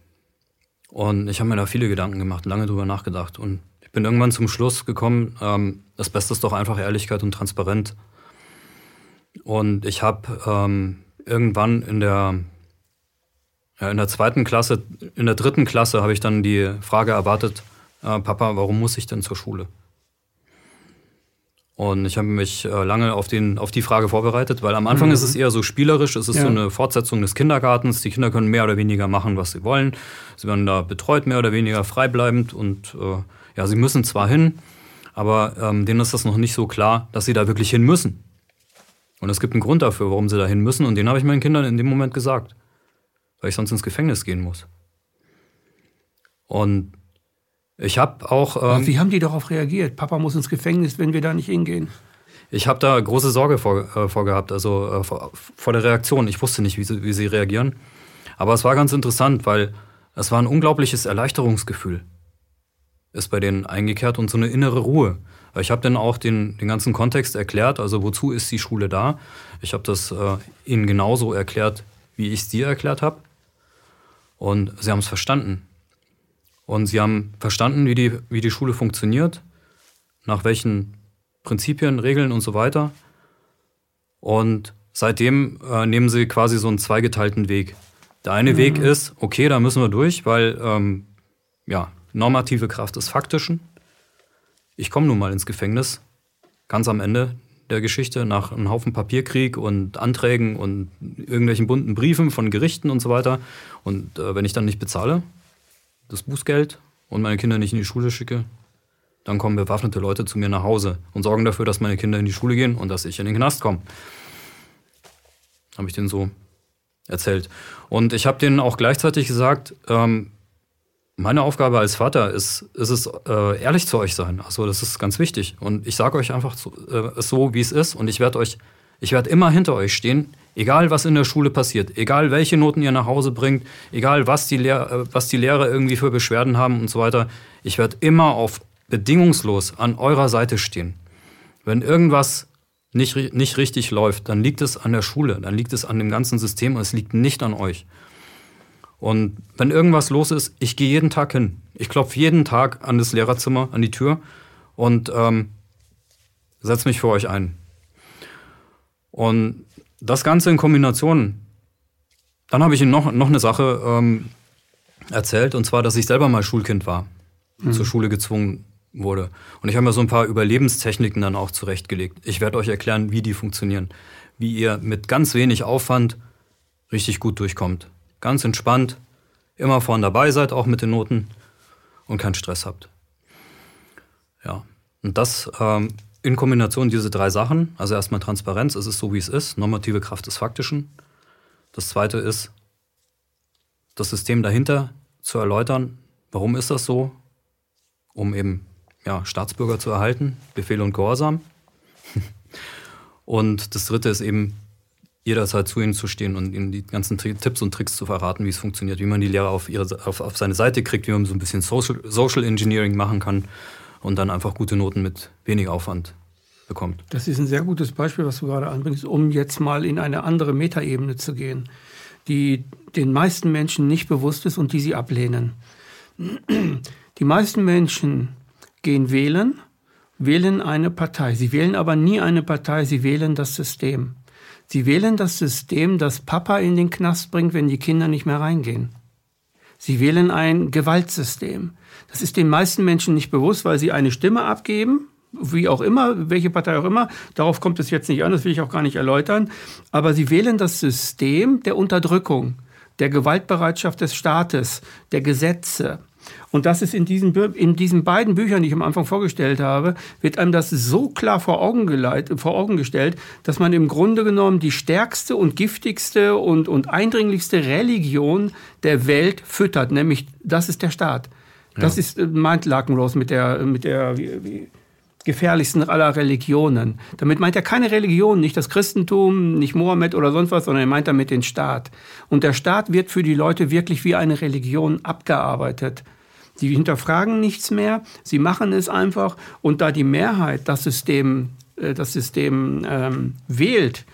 Und ich habe mir da viele Gedanken gemacht, lange drüber nachgedacht. Und ich bin irgendwann zum Schluss gekommen, ähm, das Beste ist doch einfach Ehrlichkeit und Transparenz. Und ich habe ähm, irgendwann in der, ja, in der zweiten Klasse, in der dritten Klasse habe ich dann die Frage erwartet, äh, Papa, warum muss ich denn zur Schule? Und ich habe mich äh, lange auf, den, auf die Frage vorbereitet, weil am Anfang mhm. ist es eher so spielerisch, es ist ja. so eine Fortsetzung des Kindergartens. Die Kinder können mehr oder weniger machen, was sie wollen. Sie werden da betreut, mehr oder weniger freibleibend. Und äh, ja, sie müssen zwar hin, aber ähm, denen ist das noch nicht so klar, dass sie da wirklich hin müssen. Und es gibt einen Grund dafür, warum sie dahin müssen. Und den habe ich meinen Kindern in dem Moment gesagt. Weil ich sonst ins Gefängnis gehen muss. Und ich habe auch. Ähm, Wie haben die darauf reagiert? Papa muss ins Gefängnis, wenn wir da nicht hingehen. Ich habe da große Sorge vor, äh, vor gehabt, also äh, vor, vor, der Reaktion. Ich wusste nicht, wie sie, wie sie reagieren. Aber es war ganz interessant, weil es war ein unglaubliches Erleichterungsgefühl. ist bei denen eingekehrt und so eine innere Ruhe. Ich habe dann auch den, den ganzen Kontext erklärt, also wozu ist die Schule da. Ich habe das äh, ihnen genauso erklärt, wie ich es dir erklärt habe. Und sie haben es verstanden. Und sie haben verstanden, wie die, wie die Schule funktioniert, nach welchen Prinzipien, Regeln und so weiter. Und seitdem äh, nehmen sie quasi so einen zweigeteilten Weg. Der eine mhm. Weg ist, okay, da müssen wir durch, weil ähm, ja, normative Kraft des Faktischen. Ich komme nun mal ins Gefängnis, ganz am Ende der Geschichte, nach einem Haufen Papierkrieg und Anträgen und irgendwelchen bunten Briefen von Gerichten und so weiter. Und äh, wenn ich dann nicht bezahle, das Bußgeld und meine Kinder nicht in die Schule schicke, dann kommen bewaffnete Leute zu mir nach Hause und sorgen dafür, dass meine Kinder in die Schule gehen und dass ich in den Knast komme. Habe ich denen so erzählt. Und ich habe denen auch gleichzeitig gesagt, ähm, meine Aufgabe als Vater ist, ist es, äh, ehrlich zu euch sein. Also das ist ganz wichtig. Und ich sage euch einfach so, äh, so, wie es ist. Und ich werde euch, ich werde immer hinter euch stehen, egal was in der Schule passiert, egal welche Noten ihr nach Hause bringt, egal was die, Lehr äh, was die Lehrer irgendwie für Beschwerden haben und so weiter. Ich werde immer auf bedingungslos an eurer Seite stehen. Wenn irgendwas nicht, nicht richtig läuft, dann liegt es an der Schule, dann liegt es an dem ganzen System und es liegt nicht an euch. Und wenn irgendwas los ist, ich gehe jeden Tag hin. Ich klopfe jeden Tag an das Lehrerzimmer, an die Tür und ähm, setze mich für euch ein. Und das Ganze in Kombination, dann habe ich Ihnen noch, noch eine Sache ähm, erzählt, und zwar, dass ich selber mal Schulkind war, mhm. zur Schule gezwungen wurde. Und ich habe mir so ein paar Überlebenstechniken dann auch zurechtgelegt. Ich werde euch erklären, wie die funktionieren. Wie ihr mit ganz wenig Aufwand richtig gut durchkommt. Ganz entspannt, immer vorne dabei seid, auch mit den Noten. Und keinen Stress habt. Ja, und das ähm, in Kombination diese drei Sachen, also erstmal Transparenz, es ist so, wie es ist, normative Kraft des Faktischen. Das zweite ist, das System dahinter zu erläutern, warum ist das so, um eben ja, Staatsbürger zu erhalten, Befehl und Gehorsam. Und das dritte ist eben, jederzeit zu ihnen zu stehen und ihnen die ganzen Tipps und Tricks zu verraten, wie es funktioniert, wie man die Lehrer auf, ihre, auf, auf seine Seite kriegt, wie man so ein bisschen Social, Social Engineering machen kann und dann einfach gute Noten mit wenig Aufwand bekommt. Das ist ein sehr gutes Beispiel, was du gerade anbringst, um jetzt mal in eine andere Metaebene zu gehen, die den meisten Menschen nicht bewusst ist und die sie ablehnen. Die meisten Menschen gehen wählen, wählen eine Partei. Sie wählen aber nie eine Partei, sie wählen das System. Sie wählen das System, das Papa in den Knast bringt, wenn die Kinder nicht mehr reingehen. Sie wählen ein Gewaltsystem. Das ist den meisten Menschen nicht bewusst, weil sie eine Stimme abgeben, wie auch immer, welche Partei auch immer. Darauf kommt es jetzt nicht an, das will ich auch gar nicht erläutern. Aber sie wählen das System der Unterdrückung, der Gewaltbereitschaft des Staates, der Gesetze. Und das ist in diesen, in diesen beiden Büchern, die ich am Anfang vorgestellt habe, wird einem das so klar vor Augen, geleit, vor Augen gestellt, dass man im Grunde genommen die stärkste und giftigste und, und eindringlichste Religion der Welt füttert, nämlich das ist der Staat. Das ja. ist, äh, meint Lakenrose mit der, mit der wie, wie, gefährlichsten aller Religionen. Damit meint er keine Religion, nicht das Christentum, nicht Mohammed oder sonst was, sondern er meint damit den Staat. Und der Staat wird für die Leute wirklich wie eine Religion abgearbeitet. Sie hinterfragen nichts mehr, sie machen es einfach. Und da die Mehrheit das System, äh, das System ähm, wählt,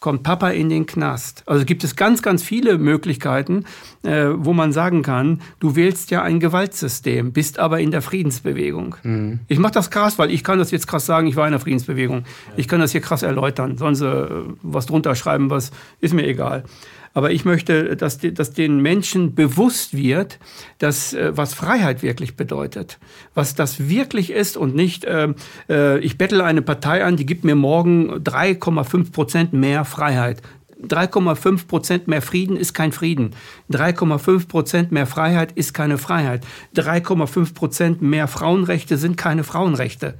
kommt Papa in den Knast. Also gibt es ganz, ganz viele Möglichkeiten, äh, wo man sagen kann, du wählst ja ein Gewaltsystem, bist aber in der Friedensbewegung. Mhm. Ich mache das krass, weil ich kann das jetzt krass sagen, ich war in der Friedensbewegung. Ich kann das hier krass erläutern. Sie äh, was drunter schreiben, was ist mir egal. Aber ich möchte, dass, dass den Menschen bewusst wird, dass, äh, was Freiheit wirklich bedeutet. Was das wirklich ist und nicht, äh, äh ich bettle eine Partei an, die gibt mir morgen 3,5 Prozent mehr Freiheit. 3,5 Prozent mehr Frieden ist kein Frieden. 3,5 Prozent mehr Freiheit ist keine Freiheit. 3,5 Prozent mehr Frauenrechte sind keine Frauenrechte.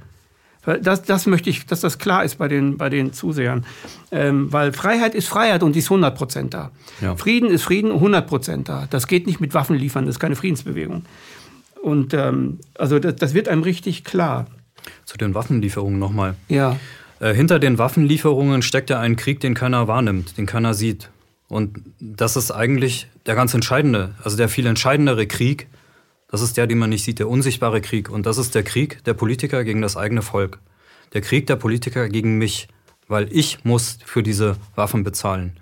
Das, das möchte ich, dass das klar ist bei den, bei den Zusehern. Ähm, weil Freiheit ist Freiheit und die ist 100 Prozent da. Ja. Frieden ist Frieden 100 Prozent da. Das geht nicht mit Waffen liefern, das ist keine Friedensbewegung. Und ähm, also das, das wird einem richtig klar. Zu den Waffenlieferungen nochmal. Ja. Äh, hinter den Waffenlieferungen steckt ja ein Krieg, den keiner wahrnimmt, den keiner sieht. Und das ist eigentlich der ganz entscheidende, also der viel entscheidendere Krieg, Das ist der, den man nicht sieht, der unsichtbare Krieg. Und das ist der Krieg der Politiker gegen das eigene Volk. Der Krieg der Politiker gegen mich, weil ich muss für diese Waffen bezahlen.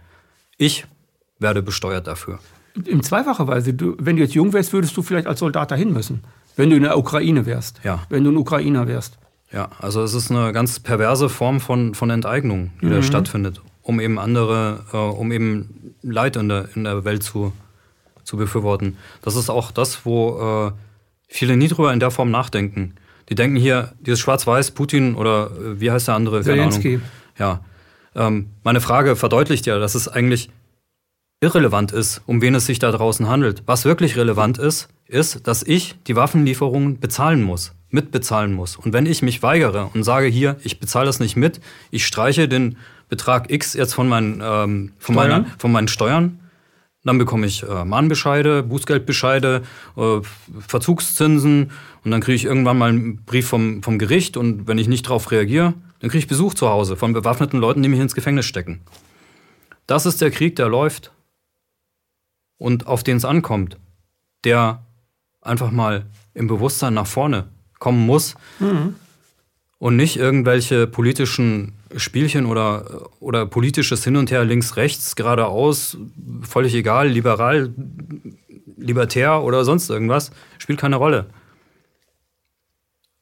Ich werde besteuert dafür. In zweifacher Weise. Du, wenn du jetzt jung wärst, würdest du vielleicht als Soldat dahin müssen. Wenn du in der Ukraine wärst. Ja. Wenn du ein Ukrainer wärst. Ja, also es ist eine ganz perverse Form von, von Enteignung, die mhm. da stattfindet, um eben andere, äh, um eben Leid in der, in der Welt zu, zu befürworten. Das ist auch das, wo äh, viele nie drüber in der Form nachdenken. Die denken hier, dieses Schwarz-Weiß, Putin oder äh, wie heißt der andere? Zelensky. Ja. Ähm, meine Frage verdeutlicht ja, dass es eigentlich irrelevant ist, um wen es sich da draußen handelt. Was wirklich relevant ist, ist, dass ich die Waffenlieferungen bezahlen muss, mitbezahlen muss. Und wenn ich mich weigere und sage hier, ich bezahle das nicht mit, ich streiche den Betrag X jetzt von meinen, ähm, von, meiner, von meinen Steuern, dann bekomme ich äh, Mahnbescheide, Bußgeldbescheide, äh, Verzugszinsen und dann kriege ich irgendwann mal einen Brief vom, vom Gericht und wenn ich nicht darauf reagiere, dann kriege ich Besuch zu Hause von bewaffneten Leuten, die mich ins Gefängnis stecken. Das ist der Krieg, der läuft und auf den es ankommt, der einfach mal im Bewusstsein nach vorne kommen muss mhm. Und nicht irgendwelche politischen Spielchen oder, oder politisches Hin und Her, links, rechts, geradeaus, völlig egal, liberal, libertär oder sonst irgendwas, spielt keine Rolle.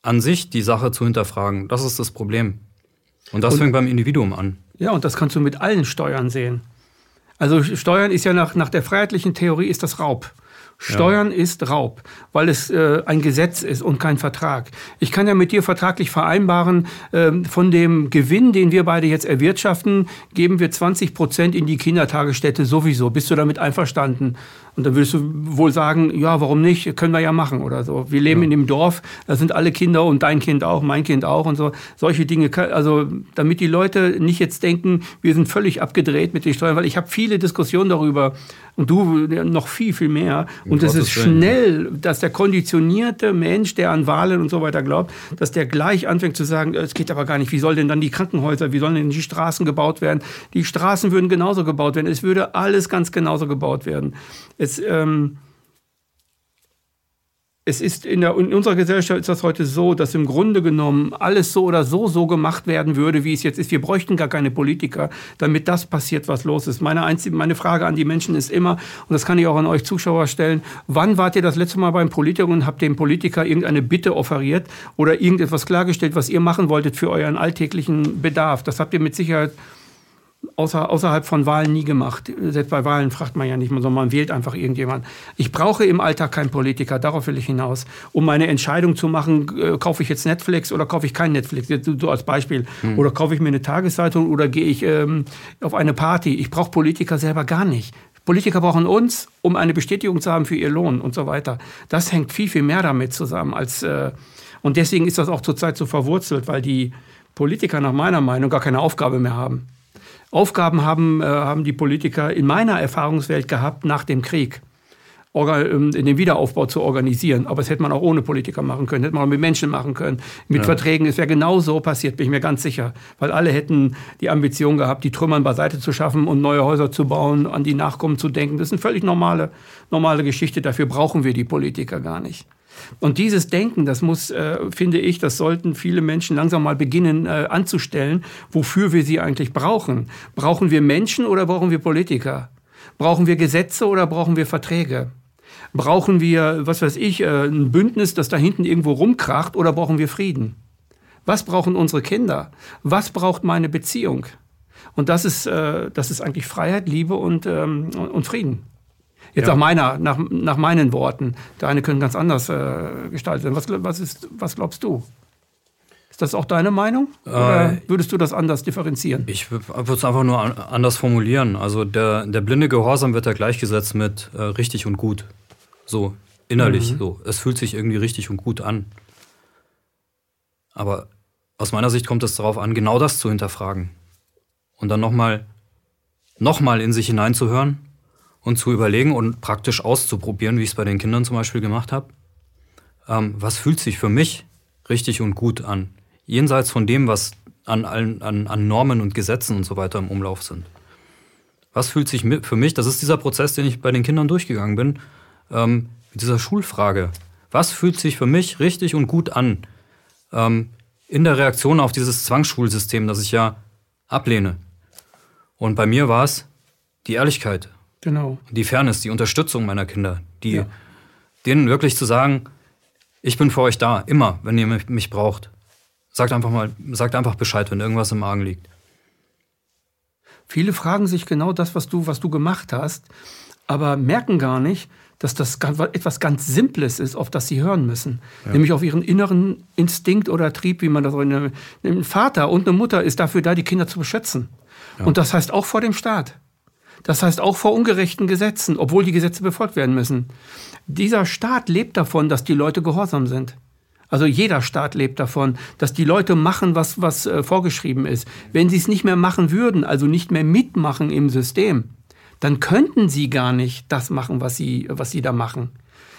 An sich die Sache zu hinterfragen, das ist das Problem. Und das und, fängt beim Individuum an. Ja, und das kannst du mit allen Steuern sehen. Also Steuern ist ja nach, nach der freiheitlichen Theorie ist das Raub. Steuern ja. ist Raub, weil es äh, ein Gesetz ist und kein Vertrag. Ich kann ja mit dir vertraglich vereinbaren, äh, von dem Gewinn, den wir beide jetzt erwirtschaften, geben wir 20 Prozent in die Kindertagesstätte sowieso. Bist du damit einverstanden? Und dann würdest du wohl sagen, ja, warum nicht? Können wir ja machen oder so. Wir leben ja. in dem Dorf, da sind alle Kinder und dein Kind auch, mein Kind auch und so. Solche Dinge, also damit die Leute nicht jetzt denken, wir sind völlig abgedreht mit den Steuern, weil ich habe viele Diskussionen darüber und du noch viel, viel mehr. Und es ist schnell, dass der konditionierte Mensch, der an Wahlen und so weiter glaubt, dass der gleich anfängt zu sagen, es geht aber gar nicht, wie soll denn dann die Krankenhäuser, wie sollen denn die Straßen gebaut werden? Die Straßen würden genauso gebaut werden. Es würde alles ganz genauso gebaut werden. Es, ähm, es ist in, der, in unserer Gesellschaft ist das heute so, dass im Grunde genommen alles so oder so so gemacht werden würde, wie es jetzt ist. Wir bräuchten gar keine Politiker, damit das passiert, was los ist. Meine, einzige, meine Frage an die Menschen ist immer, und das kann ich auch an euch Zuschauer stellen, wann wart ihr das letzte Mal beim Politiker und habt dem Politiker irgendeine Bitte offeriert oder irgendetwas klargestellt, was ihr machen wolltet für euren alltäglichen Bedarf? Das habt ihr mit Sicherheit außer, außerhalb von Wahlen nie gemacht. Selbst bei Wahlen fragt man ja nicht sondern man wählt einfach irgendjemand. Ich brauche im Alltag keinen Politiker, darauf will ich hinaus. Um meine Entscheidung zu machen, äh, kaufe ich jetzt Netflix oder kaufe ich kein Netflix, so als Beispiel. Hm. Oder kaufe ich mir eine Tageszeitung oder gehe ich ähm, auf eine Party. Ich brauche Politiker selber gar nicht. Politiker brauchen uns, um eine Bestätigung zu haben für ihr Lohn und so weiter. Das hängt viel, viel mehr damit zusammen als, äh, und deswegen ist das auch zurzeit so verwurzelt, weil die Politiker nach meiner Meinung gar keine Aufgabe mehr haben. Aufgaben haben, äh, haben die Politiker in meiner Erfahrungswelt gehabt nach dem Krieg ähm, den Wiederaufbau zu organisieren. Aber das hätte man auch ohne Politiker machen können, hätte man auch mit Menschen machen können, mit ja. Verträgen. Es wäre genau so passiert, bin ich mir ganz sicher. Weil alle hätten die Ambition gehabt, die Trümmern beiseite zu schaffen und neue Häuser zu bauen, an die Nachkommen zu denken. Das ist eine völlig normale, normale Geschichte. Dafür brauchen wir die Politiker gar nicht. Und dieses Denken, das muss, äh, finde ich, das sollten viele Menschen langsam mal beginnen äh, anzustellen, wofür wir sie eigentlich brauchen. Brauchen wir Menschen oder brauchen wir Politiker? Brauchen wir Gesetze oder brauchen wir Verträge? Brauchen wir, was weiß ich, äh, ein Bündnis, das da hinten irgendwo rumkracht oder brauchen wir Frieden? Was brauchen unsere Kinder? Was braucht meine Beziehung? Und das ist, äh, das ist eigentlich Freiheit, Liebe und, ähm, und Frieden. Jetzt ja. nach, meiner, nach, nach meinen Worten. Deine können ganz anders äh, gestaltet werden. Was, was, ist, was glaubst du? Ist das auch deine Meinung? Oder äh, würdest du das anders differenzieren? Ich würde es einfach nur anders formulieren. Also der, der blinde Gehorsam wird ja gleichgesetzt mit äh, richtig und gut. So, innerlich. Mhm. So. Es fühlt sich irgendwie richtig und gut an. Aber aus meiner Sicht kommt es darauf an, genau das zu hinterfragen. Und dann nochmal noch mal in sich hineinzuhören und zu überlegen und praktisch auszuprobieren, wie ich es bei den Kindern zum Beispiel gemacht habe. Ähm, was fühlt sich für mich richtig und gut an? Jenseits von dem, was an, an, an Normen und Gesetzen und so weiter im Umlauf sind. Was fühlt sich für mich, das ist dieser Prozess, den ich bei den Kindern durchgegangen bin, ähm, mit dieser Schulfrage. Was fühlt sich für mich richtig und gut an? Ähm, in der Reaktion auf dieses Zwangsschulsystem, das ich ja ablehne. Und bei mir war es die Ehrlichkeit. Genau. Die Fairness, die Unterstützung meiner Kinder. Die, ja. Denen wirklich zu sagen, ich bin für euch da, immer, wenn ihr mich braucht. Sagt einfach mal, sagt einfach Bescheid, wenn irgendwas im Magen liegt. Viele fragen sich genau das, was du, was du gemacht hast, aber merken gar nicht, dass das etwas ganz Simples ist, auf das sie hören müssen. Ja. Nämlich auf ihren inneren Instinkt oder Trieb, wie man das so nennt. Ein Vater und eine Mutter ist dafür da, die Kinder zu beschützen. Ja. Und das heißt auch vor dem Staat. Das heißt auch vor ungerechten Gesetzen, obwohl die Gesetze befolgt werden müssen. Dieser Staat lebt davon, dass die Leute gehorsam sind. Also jeder Staat lebt davon, dass die Leute machen, was, was äh, vorgeschrieben ist. Wenn sie es nicht mehr machen würden, also nicht mehr mitmachen im System, dann könnten sie gar nicht das machen, was sie, was sie da machen.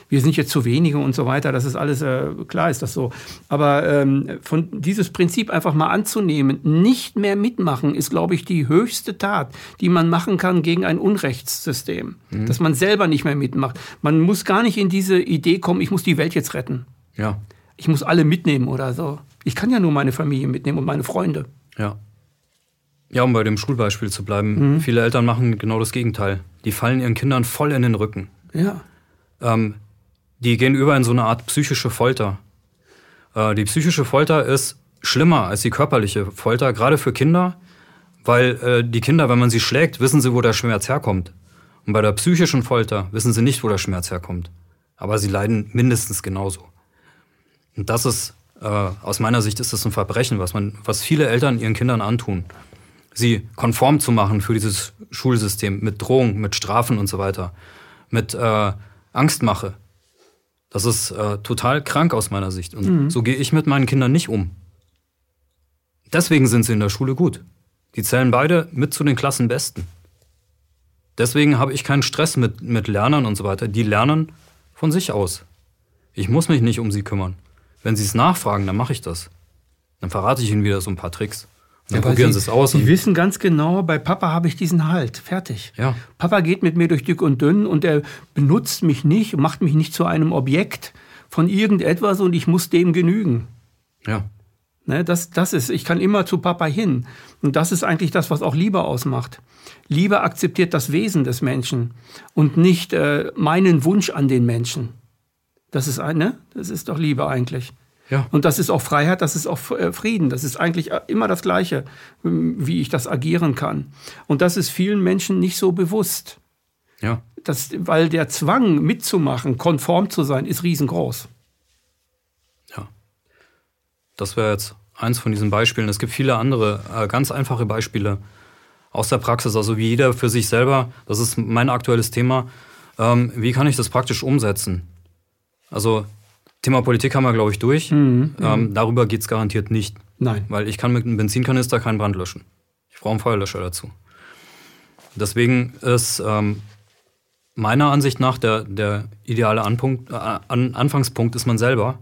Wir sind jetzt zu wenige und so weiter, das ist alles, äh, klar ist das so. Aber ähm, von dieses Prinzip einfach mal anzunehmen, nicht mehr mitmachen, ist, glaube ich, die höchste Tat, die man machen kann gegen ein Unrechtssystem. Mhm. Dass man selber nicht mehr mitmacht. Man muss gar nicht in diese Idee kommen, ich muss die Welt jetzt retten. Ja. Ich muss alle mitnehmen oder so. Ich kann ja nur meine Familie mitnehmen und meine Freunde. Ja. Ja, um bei dem Schulbeispiel zu bleiben. Mhm. Viele Eltern machen genau das Gegenteil. Die fallen ihren Kindern voll in den Rücken. Ja. Ähm, die gehen über in so eine Art psychische Folter. Äh, die psychische Folter ist schlimmer als die körperliche Folter, gerade für Kinder, weil äh, die Kinder, wenn man sie schlägt, wissen sie, wo der Schmerz herkommt. Und bei der psychischen Folter wissen sie nicht, wo der Schmerz herkommt. Aber sie leiden mindestens genauso. Und das ist, äh, aus meiner Sicht, ist das ein Verbrechen, was, man, was viele Eltern ihren Kindern antun sie konform zu machen für dieses Schulsystem mit Drohung, mit Strafen und so weiter, mit äh, Angstmache. Das ist äh, total krank aus meiner Sicht. Und mhm. so gehe ich mit meinen Kindern nicht um. Deswegen sind sie in der Schule gut. Die zählen beide mit zu den Klassenbesten. Deswegen habe ich keinen Stress mit, mit Lernern und so weiter. Die lernen von sich aus. Ich muss mich nicht um sie kümmern. Wenn sie es nachfragen, dann mache ich das. Dann verrate ich ihnen wieder so ein paar Tricks. Dann ja, probieren sie es aus. Sie wissen ganz genau, bei Papa habe ich diesen Halt. Fertig. Ja. Papa geht mit mir durch dick und dünn und er benutzt mich nicht, macht mich nicht zu einem Objekt von irgendetwas und ich muss dem genügen. Ja. Ne, das, das ist, ich kann immer zu Papa hin. Und das ist eigentlich das, was auch Liebe ausmacht. Liebe akzeptiert das Wesen des Menschen und nicht äh, meinen Wunsch an den Menschen. Das ist, ne? das ist doch Liebe eigentlich. Ja. Und das ist auch Freiheit, das ist auch äh, Frieden. Das ist eigentlich äh, immer das Gleiche, ähm, wie ich das agieren kann. Und das ist vielen Menschen nicht so bewusst. Ja. Das, weil der Zwang mitzumachen, konform zu sein, ist riesengroß. Ja. Das wäre jetzt eins von diesen Beispielen. Es gibt viele andere, äh, ganz einfache Beispiele aus der Praxis. Also wie jeder für sich selber, das ist mein aktuelles Thema, ähm, wie kann ich das praktisch umsetzen? Also Thema Politik haben wir, glaube ich, durch. Mhm, ähm, darüber geht es garantiert nicht. Nein. Weil ich kann mit einem Benzinkanister keinen Brand löschen. Ich brauche einen Feuerlöscher dazu. Deswegen ist ähm, meiner Ansicht nach der, der ideale Anpunkt, äh, An Anfangspunkt ist man selber.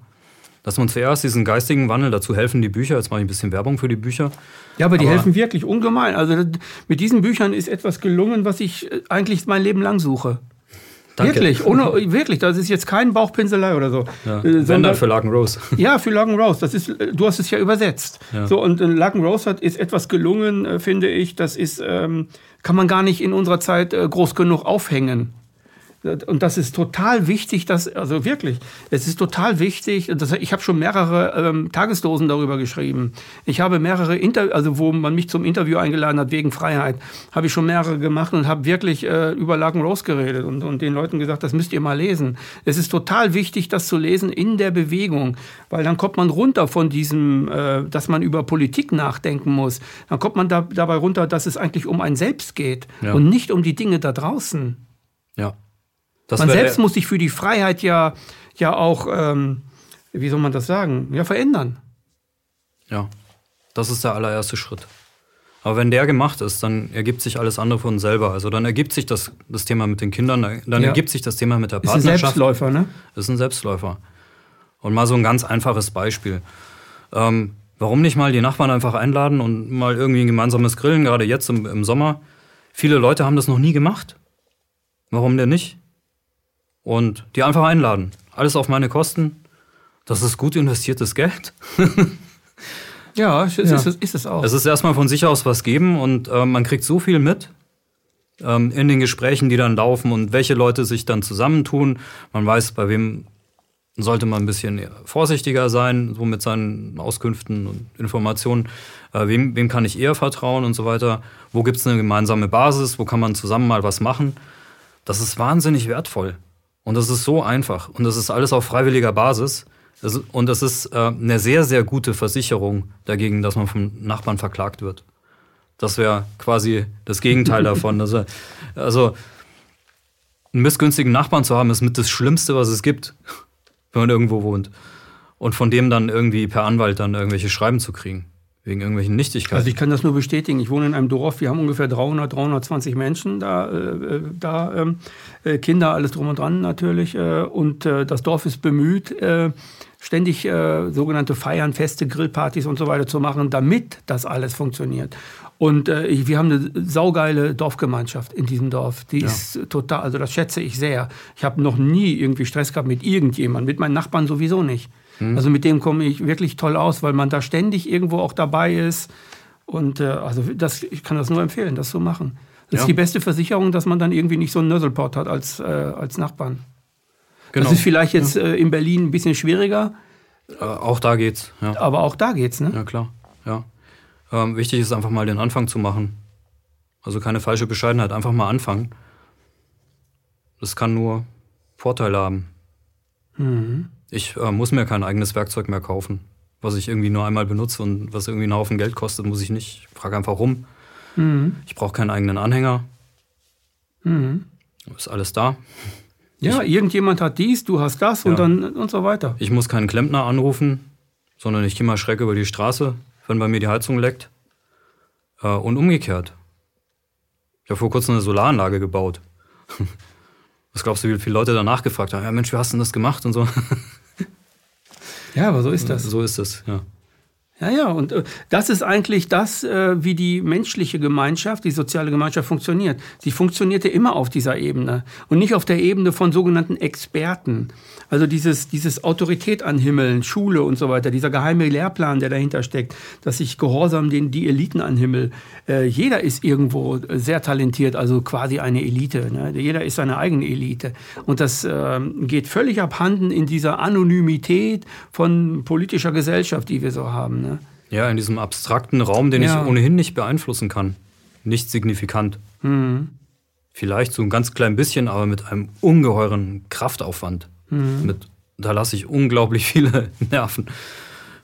Dass man zuerst diesen geistigen Wandel dazu helfen, die Bücher, jetzt mache ich ein bisschen Werbung für die Bücher. Ja, aber die aber helfen wirklich ungemein. Also mit diesen Büchern ist etwas gelungen, was ich äh, eigentlich mein Leben lang suche. Danke. Wirklich, ohne, wirklich, das ist jetzt kein Bauchpinselei oder so. Ja, äh, sondern für Lagen Rose. Ja, für Lagen Rose. Das ist, äh, du hast es ja übersetzt. Ja. So, und äh, Lagen Rose hat, ist etwas gelungen, finde ich. Das ist, ähm, kann man gar nicht in unserer Zeit groß genug aufhängen. Und das ist total wichtig, dass, also wirklich, es ist total wichtig, dass, ich habe schon mehrere ähm, Tagesdosen darüber geschrieben. Ich habe mehrere Inter also wo man mich zum Interview eingeladen hat wegen Freiheit, habe ich schon mehrere gemacht und habe wirklich äh, über Lagen Rose geredet und, und den Leuten gesagt, das müsst ihr mal lesen. Es ist total wichtig, das zu lesen in der Bewegung, weil dann kommt man runter von diesem, äh, dass man über Politik nachdenken muss. Dann kommt man da, dabei runter, dass es eigentlich um ein Selbst geht ja. und nicht um die Dinge da draußen. Ja. Das man selbst muss sich für die Freiheit ja, ja auch, ähm, wie soll man das sagen, ja, verändern. Ja, das ist der allererste Schritt. Aber wenn der gemacht ist, dann ergibt sich alles andere von selber. Also dann ergibt sich das, das Thema mit den Kindern, dann ja. ergibt sich das Thema mit der Partnerschaft. Ist ein Selbstläufer, ne? Ist ein Selbstläufer. Und mal so ein ganz einfaches Beispiel. Ähm, warum nicht mal die Nachbarn einfach einladen und mal irgendwie ein gemeinsames Grillen, gerade jetzt im, im Sommer? Viele Leute haben das noch nie gemacht. Warum denn nicht? Und die einfach einladen. alles auf meine Kosten. Das ist gut investiertes Geld. ja, ist, ja. Ist, ist, es auch. Es ist erstmal von sich aus was geben und äh, man kriegt so viel mit ähm, in den Gesprächen, die dann laufen und welche Leute sich dann zusammentun. Man weiß, bei wem sollte man ein bisschen vorsichtiger sein, so mit seinen Auskünften und Informationen. Äh, wem, wem kann ich eher vertrauen und so weiter? Wo gibt es eine gemeinsame Basis? Wo kann man zusammen mal was machen? Das ist wahnsinnig wertvoll. Und das ist so einfach. Und das ist alles auf freiwilliger Basis. Und das ist äh, eine sehr, sehr gute Versicherung dagegen, dass man vom Nachbarn verklagt wird. Das wäre quasi das Gegenteil davon. Also, also einen missgünstigen Nachbarn zu haben, ist mit das Schlimmste, was es gibt wenn man irgendwo wohnt. Und von dem dann irgendwie per Anwalt dann irgendwelche Schreiben zu kriegen. Wegen irgendwelchen Nichtigkeiten. Also ich kann das nur bestätigen. Ich wohne in einem Dorf, wir haben ungefähr 300, 320 Menschen da, äh, da ähm, äh, Kinder, alles drum und dran natürlich. Äh, und äh, das Dorf ist bemüht, äh, ständig äh, sogenannte Feiern, Feste, Grillpartys und so weiter zu machen, damit das alles funktioniert. Und äh, wir haben eine saugeile Dorfgemeinschaft in diesem Dorf. Die ja. ist total, also das schätze ich sehr. Ich habe noch nie irgendwie Stress gehabt mit irgendjemandem, mit meinen Nachbarn sowieso nicht. Mhm. Also mit dem komme ich wirklich toll aus, weil man da ständig irgendwo auch dabei ist. Und äh, also das, ich kann das nur empfehlen, das zu machen. Das ja. ist die beste Versicherung, dass man dann irgendwie nicht so einen Nösselpot hat als, äh, als Nachbarn. Genau. Das ist vielleicht jetzt ja. äh, in Berlin ein bisschen schwieriger. Äh, auch da geht's. Ja. Aber auch da geht's, ne? Ja, klar. Ja. Ähm, wichtig ist einfach mal den Anfang zu machen. Also keine falsche Bescheidenheit, einfach mal anfangen. Das kann nur Vorteile haben. Mhm. Ich äh, muss mir kein eigenes Werkzeug mehr kaufen, was ich irgendwie nur einmal benutze und was irgendwie einen Haufen Geld kostet, muss ich nicht. Ich frage einfach rum. Mhm. Ich brauche keinen eigenen Anhänger. Mhm. Ist alles da. Ja, ich, irgendjemand hat dies, du hast das ja. und dann und so weiter. Ich muss keinen Klempner anrufen, sondern ich gehe mal schreck über die Straße, wenn bei mir die Heizung leckt. Äh, und umgekehrt. Ich habe vor kurzem eine Solaranlage gebaut. Was glaubst du, wie viele Leute danach gefragt haben? Ja, Mensch, wie hast du denn das gemacht und so? Ja, aber so ist das. So ist es, ja. Ja, ja, und äh, das ist eigentlich das, äh, wie die menschliche Gemeinschaft, die soziale Gemeinschaft funktioniert. Sie funktionierte immer auf dieser Ebene und nicht auf der Ebene von sogenannten Experten. Also dieses, dieses Autorität anhimmeln, Schule und so weiter, dieser geheime Lehrplan, der dahinter steckt, dass ich gehorsam den, die Eliten anhimmel. Äh, jeder ist irgendwo sehr talentiert, also quasi eine Elite. Ne? Jeder ist seine eigene Elite. Und das geht völlig abhanden in dieser Anonymität von politischer Gesellschaft, die wir so haben. Ja, in diesem abstrakten Raum, den ja. ich ohnehin nicht beeinflussen kann. Nicht signifikant. Mhm. Vielleicht so ein ganz klein bisschen, aber mit einem ungeheuren Kraftaufwand. Mhm. Mit, da lasse ich unglaublich viele Nerven,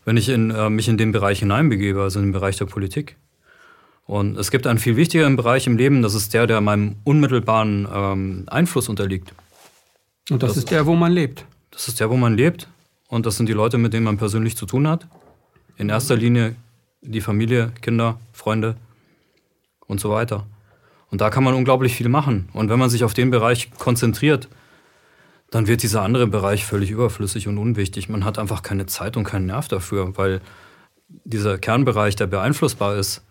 wenn ich in, äh, mich in den Bereich hineinbegebe, also in den Bereich der Politik. Und es gibt einen viel wichtigeren Bereich im Leben, das ist der, der meinem unmittelbaren ähm, Einfluss unterliegt. Und das, das ist der, wo man lebt. Das ist der, wo man lebt. Und das sind die Leute, mit denen man persönlich zu tun hat. In erster Linie die Familie, Kinder, Freunde und so weiter. Und da kann man unglaublich viel machen. Und wenn man sich auf den Bereich konzentriert, dann wird dieser andere Bereich völlig überflüssig und unwichtig. Man hat einfach keine Zeit und keinen Nerv dafür, weil dieser Kernbereich, der beeinflussbar ist,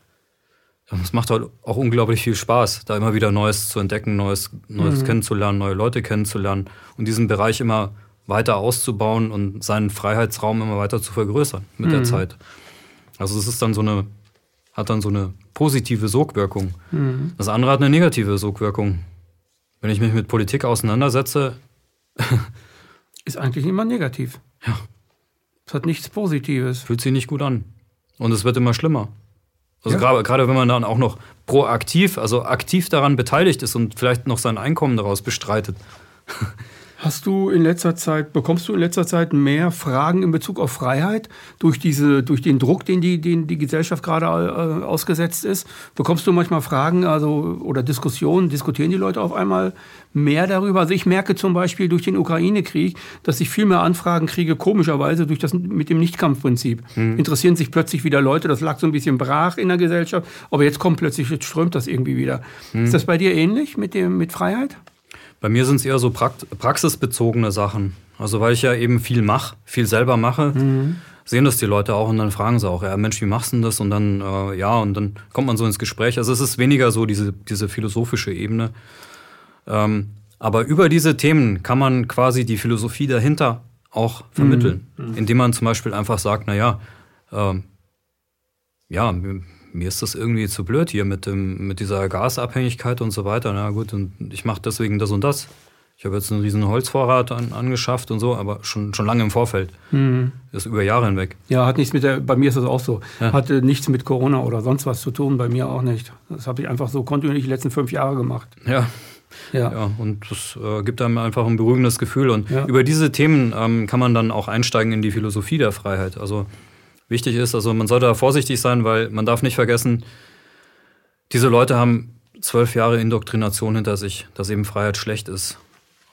es macht halt auch unglaublich viel Spaß, da immer wieder Neues zu entdecken, Neues, Neues mhm. kennenzulernen, neue Leute kennenzulernen und diesen Bereich immer weiter auszubauen und seinen Freiheitsraum immer weiter zu vergrößern mit mhm. der Zeit. Also es ist dann so eine, hat dann so eine positive Sogwirkung. Mhm. Das andere hat eine negative Sogwirkung. Wenn ich mich mit Politik auseinandersetze, ist eigentlich immer negativ. Ja. Es hat nichts Positives. Fühlt sich nicht gut an. Und es wird immer schlimmer. Also ja. gerade, gerade wenn man dann auch noch proaktiv, also aktiv daran beteiligt ist und vielleicht noch sein Einkommen daraus bestreitet. Hast du in letzter Zeit, bekommst du in letzter Zeit mehr Fragen in Bezug auf Freiheit durch, diese, durch den Druck, den die, den die Gesellschaft gerade äh, ausgesetzt ist? Bekommst du manchmal Fragen also, oder Diskussionen, diskutieren die Leute auf einmal mehr darüber? Also ich merke zum Beispiel durch den Ukraine-Krieg, dass ich viel mehr Anfragen kriege, komischerweise durch das mit dem Nichtkampfprinzip. Mhm. Interessieren sich plötzlich wieder Leute, das lag so ein bisschen brach in der Gesellschaft, aber jetzt kommt plötzlich, jetzt strömt das irgendwie wieder. Mhm. Ist das bei dir ähnlich mit, dem, mit Freiheit? Bei mir sind es eher so praxisbezogene Sachen. Also weil ich ja eben viel mache, viel selber mache, mhm. sehen das die Leute auch und dann fragen sie auch, ja Mensch, wie machst du denn das? Und dann, äh, ja, und dann kommt man so ins Gespräch. Also es ist weniger so diese, diese philosophische Ebene. Ähm, Aber über diese Themen kann man quasi die Philosophie dahinter auch vermitteln, mhm. indem man zum Beispiel einfach sagt, naja, ähm, ja, mir, ist das irgendwie zu blöd hier mit, dem, mit dieser Gasabhängigkeit und so weiter. Na gut, und ich mache deswegen das und das. Ich habe jetzt einen riesen Holzvorrat an, angeschafft und so, aber schon, schon lange im Vorfeld. Mhm. Das ist über Jahre hinweg. Ja, hat nichts mit der, bei mir ist das auch so. Ja. Hatte nichts mit Corona oder sonst was zu tun, bei mir auch nicht. Das habe ich einfach so kontinuierlich die letzten fünf Jahre gemacht. Ja. Ja. ja und das äh, gibt einem einfach ein beruhigendes Gefühl. Und ja. über diese Themen ähm, kann man dann auch einsteigen in die Philosophie der Freiheit. Also wichtig ist, also man sollte da vorsichtig sein, weil man darf nicht vergessen, diese Leute haben zwölf Jahre Indoktrination hinter sich, dass eben Freiheit schlecht ist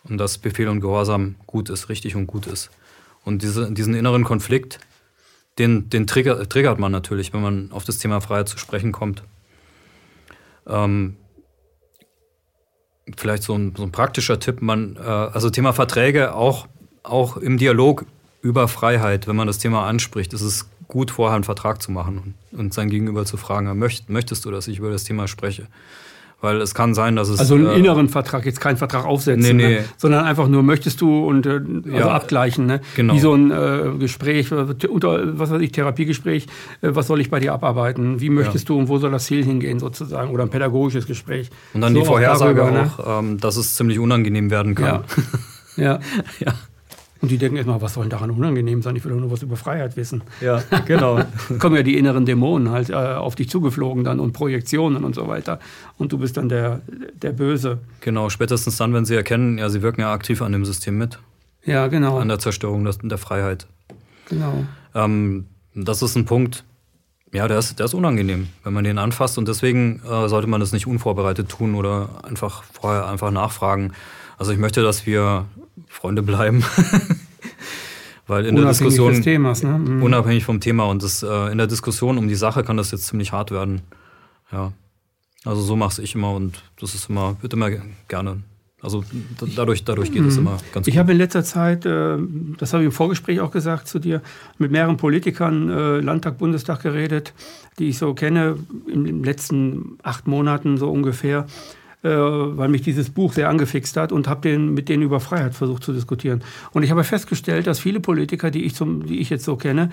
und dass Befehl und Gehorsam gut ist, richtig und gut ist. Und diese, diesen inneren Konflikt, den, den trigger, triggert man natürlich, wenn man auf das Thema Freiheit zu sprechen kommt. Ähm, vielleicht so ein, so ein, praktischer Tipp, man, äh, also Thema Verträge auch, auch im Dialog über Freiheit, wenn man das Thema anspricht, ist es gut, vorher einen Vertrag zu machen und, und sein Gegenüber zu fragen, möcht, möchtest du, dass ich über das Thema spreche? Weil es kann sein, dass es. Also einen äh, inneren Vertrag, jetzt keinen Vertrag aufsetzen, nee, nee. Ne? sondern einfach nur möchtest du und äh, also ja, abgleichen. Ne? Genau. Wie so ein äh, Gespräch, unter, was weiß ich, Therapiegespräch, äh, was soll ich bei dir abarbeiten? Wie möchtest ja. du und wo soll das Ziel hingehen sozusagen? Oder ein pädagogisches Gespräch. Und dann so die Vorhersage auch, darüber, ne? auch ähm, dass es ziemlich unangenehm werden kann. Ja. ja. ja. Und die denken erstmal, was soll denn daran unangenehm sein? Ich will doch nur was über Freiheit wissen. Ja, genau. kommen ja die inneren Dämonen halt äh, auf dich zugeflogen dann und Projektionen und so weiter. Und du bist dann der, der Böse. Genau, spätestens dann, wenn sie erkennen, ja, sie wirken ja aktiv an dem System mit. Ja, genau. An der Zerstörung der Freiheit. Genau. Ähm, das ist ein Punkt, ja, der ist, der ist unangenehm, wenn man den anfasst. Und deswegen äh, sollte man das nicht unvorbereitet tun oder einfach vorher einfach nachfragen. Also ich möchte, dass wir Freunde bleiben. Weil in unabhängig der Diskussion. Themas, ne? mhm. Unabhängig vom Thema. Und das, äh, in der Diskussion um die Sache kann das jetzt ziemlich hart werden. Ja. Also so mache ich immer und das ist immer, wird immer gerne. Also dadurch, dadurch geht es mhm. immer ganz gut. Ich habe in letzter Zeit, äh, das habe ich im Vorgespräch auch gesagt zu dir, mit mehreren Politikern, äh, Landtag, Bundestag geredet, die ich so kenne, in den letzten acht Monaten so ungefähr äh, weil mich dieses Buch sehr angefixt hat und habe mit denen über Freiheit versucht zu diskutieren. Und ich habe festgestellt, dass viele Politiker, die ich, zum, die ich jetzt so kenne,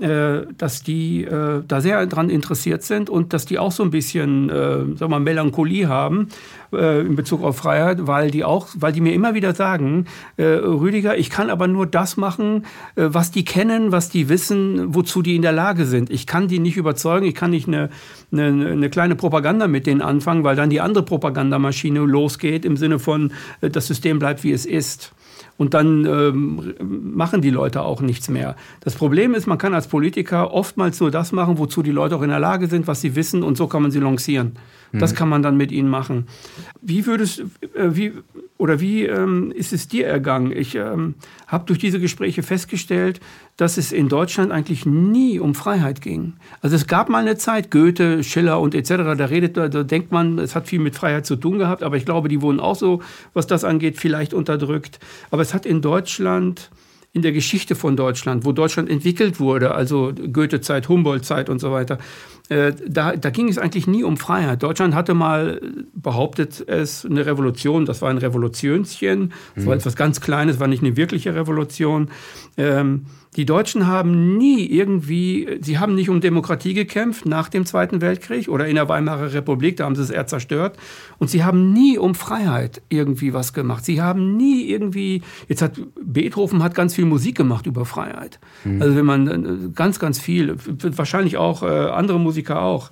dass die äh, da sehr daran interessiert sind und dass die auch so ein bisschen, äh, sag mal, Melancholie haben äh, in Bezug auf Freiheit, weil die auch, weil die mir immer wieder sagen, äh, Rüdiger, ich kann aber nur das machen, äh, was die kennen, was die wissen, wozu die in der Lage sind. Ich kann die nicht überzeugen, ich kann nicht eine, eine, eine kleine Propaganda mit denen anfangen, weil dann die andere Propagandamaschine losgeht im Sinne von, äh, das System bleibt wie es ist und dann ähm, machen die Leute auch nichts mehr. Das Problem ist, man kann als Politiker oftmals nur das machen, wozu die Leute auch in der Lage sind, was sie wissen und so kann man sie lancieren. Mhm. Das kann man dann mit ihnen machen. Wie würdest, äh, wie, oder wie ähm, ist es dir ergangen? Ich ähm, habe durch diese Gespräche festgestellt, dass es in Deutschland eigentlich nie um Freiheit ging. Also es gab mal eine Zeit, Goethe, Schiller und etc., da redet, da denkt man, es hat viel mit Freiheit zu tun gehabt, aber ich glaube, die wurden auch so, was das angeht, vielleicht unterdrückt. Aber es hat in Deutschland in der Geschichte von Deutschland, wo Deutschland entwickelt wurde, also Goethe-Zeit, Humboldt-Zeit und so weiter, äh, da, da, ging es eigentlich nie um Freiheit. Deutschland hatte mal behauptet, es eine Revolution, das war ein Revolutionschen, das war mhm. etwas ganz Kleines, war nicht eine wirkliche Revolution. Ähm, die Deutschen haben nie irgendwie, sie haben nicht um Demokratie gekämpft nach dem Zweiten Weltkrieg oder in der Weimarer Republik, da haben sie es eher zerstört. Und sie haben nie um Freiheit irgendwie was gemacht. Sie haben nie irgendwie, jetzt hat Beethoven hat ganz viel Musik gemacht über Freiheit. Mhm. Also wenn man äh, ganz, ganz viel, wahrscheinlich auch äh, andere Musiker auch.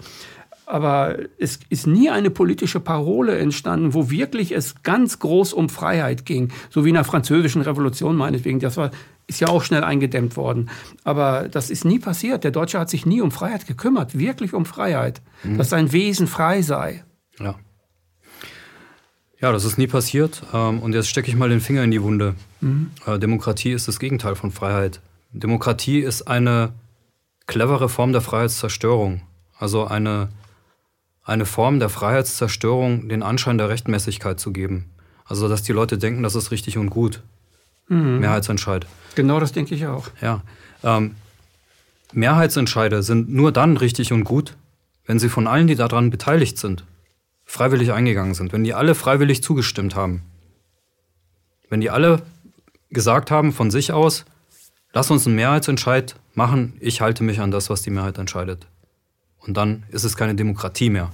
Aber es ist nie eine politische Parole entstanden, wo wirklich es ganz groß um Freiheit ging. So wie in der französischen Revolution meinetwegen. Das war ist ja auch schnell eingedämmt worden. Aber das ist nie passiert. Der Deutsche hat sich nie um Freiheit gekümmert, wirklich um Freiheit, mhm. dass sein Wesen frei sei. Ja. Ja, das ist nie passiert. Ähm, und jetzt stecke ich mal den Finger in die Wunde. Mhm. Äh, Demokratie ist das Gegenteil von Freiheit. Demokratie ist eine clevere Form der Freiheitszerstörung. Also eine, eine Form der Freiheitszerstörung, den Anschein der Rechtmäßigkeit zu geben. Also, dass die Leute denken, das ist richtig und gut. Mhm. Mehrheitsentscheid. Genau das denke ich auch. Ja. Ähm, Mehrheitsentscheide sind nur dann richtig und gut, wenn sie von allen, die daran beteiligt sind, freiwillig eingegangen sind. Wenn die alle freiwillig zugestimmt haben. Wenn die alle gesagt haben von sich aus, lass uns einen Mehrheitsentscheid machen, ich halte mich an das, was die Mehrheit entscheidet. Und dann ist es keine Demokratie mehr,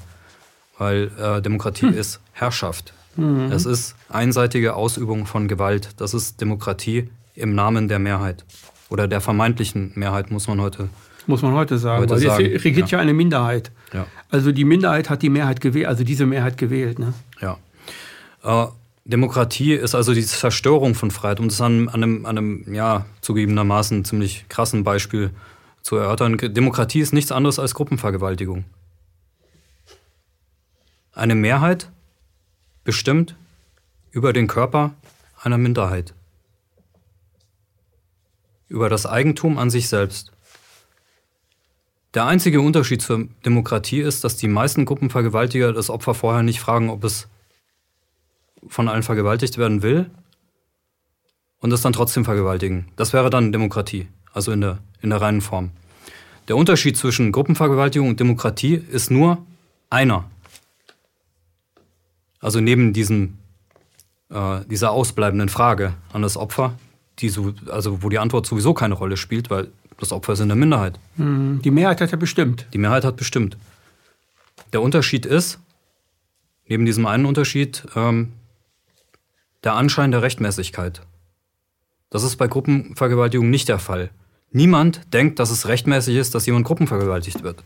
weil äh, Demokratie hm. ist Herrschaft. Mhm. Es ist einseitige Ausübung von Gewalt. Das ist Demokratie im Namen der Mehrheit oder der vermeintlichen Mehrheit, muss man heute muss man heute sagen, heute weil sagen. jetzt regiert ja. ja. eine Minderheit. Ja. Also die Minderheit hat die Mehrheit gewählt, also diese Mehrheit gewählt. Ne? Ja. Äh, Demokratie ist also die Zerstörung von Freiheit, um das an, an, einem, an einem, ja, zugegebenermaßen ziemlich krassen Beispiel zu erörtern. Demokratie ist nichts anderes als Gruppenvergewaltigung. Eine Mehrheit bestimmt über den Körper einer Minderheit, über das Eigentum an sich selbst. Der einzige Unterschied zur Demokratie ist, dass die meisten Gruppenvergewaltiger das Opfer vorher nicht fragen, ob es von allen vergewaltigt werden will und es dann trotzdem vergewaltigen. Das wäre dann Demokratie, also in der, in der reinen Form. Der Unterschied zwischen Gruppenvergewaltigung und Demokratie ist nur einer. Also neben diesem, äh, dieser ausbleibenden Frage an das Opfer, die so, also wo die Antwort sowieso keine Rolle spielt, weil das Opfer ist in der Minderheit. Hm, die Mehrheit hat ja bestimmt. Die Mehrheit hat bestimmt. Der Unterschied ist, neben diesem einen Unterschied, ähm, der Anschein der Rechtmäßigkeit. Das ist bei Gruppenvergewaltigung nicht der Fall. Niemand denkt, dass es rechtmäßig ist, dass jemand gruppenvergewaltigt wird.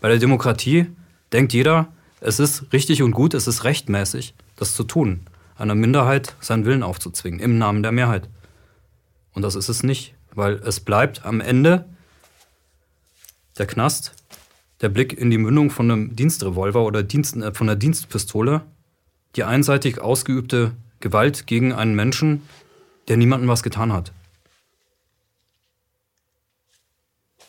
Bei der Demokratie denkt jeder, es ist richtig und gut, es ist rechtmäßig, das zu tun, einer Minderheit seinen Willen aufzuzwingen, im Namen der Mehrheit. Und das ist es nicht, weil es bleibt am Ende der Knast, der Blick in die Mündung von einem Dienstrevolver oder Dienst, äh, von einer Dienstpistole, die einseitig ausgeübte Gewalt gegen einen Menschen, der niemandem was getan hat.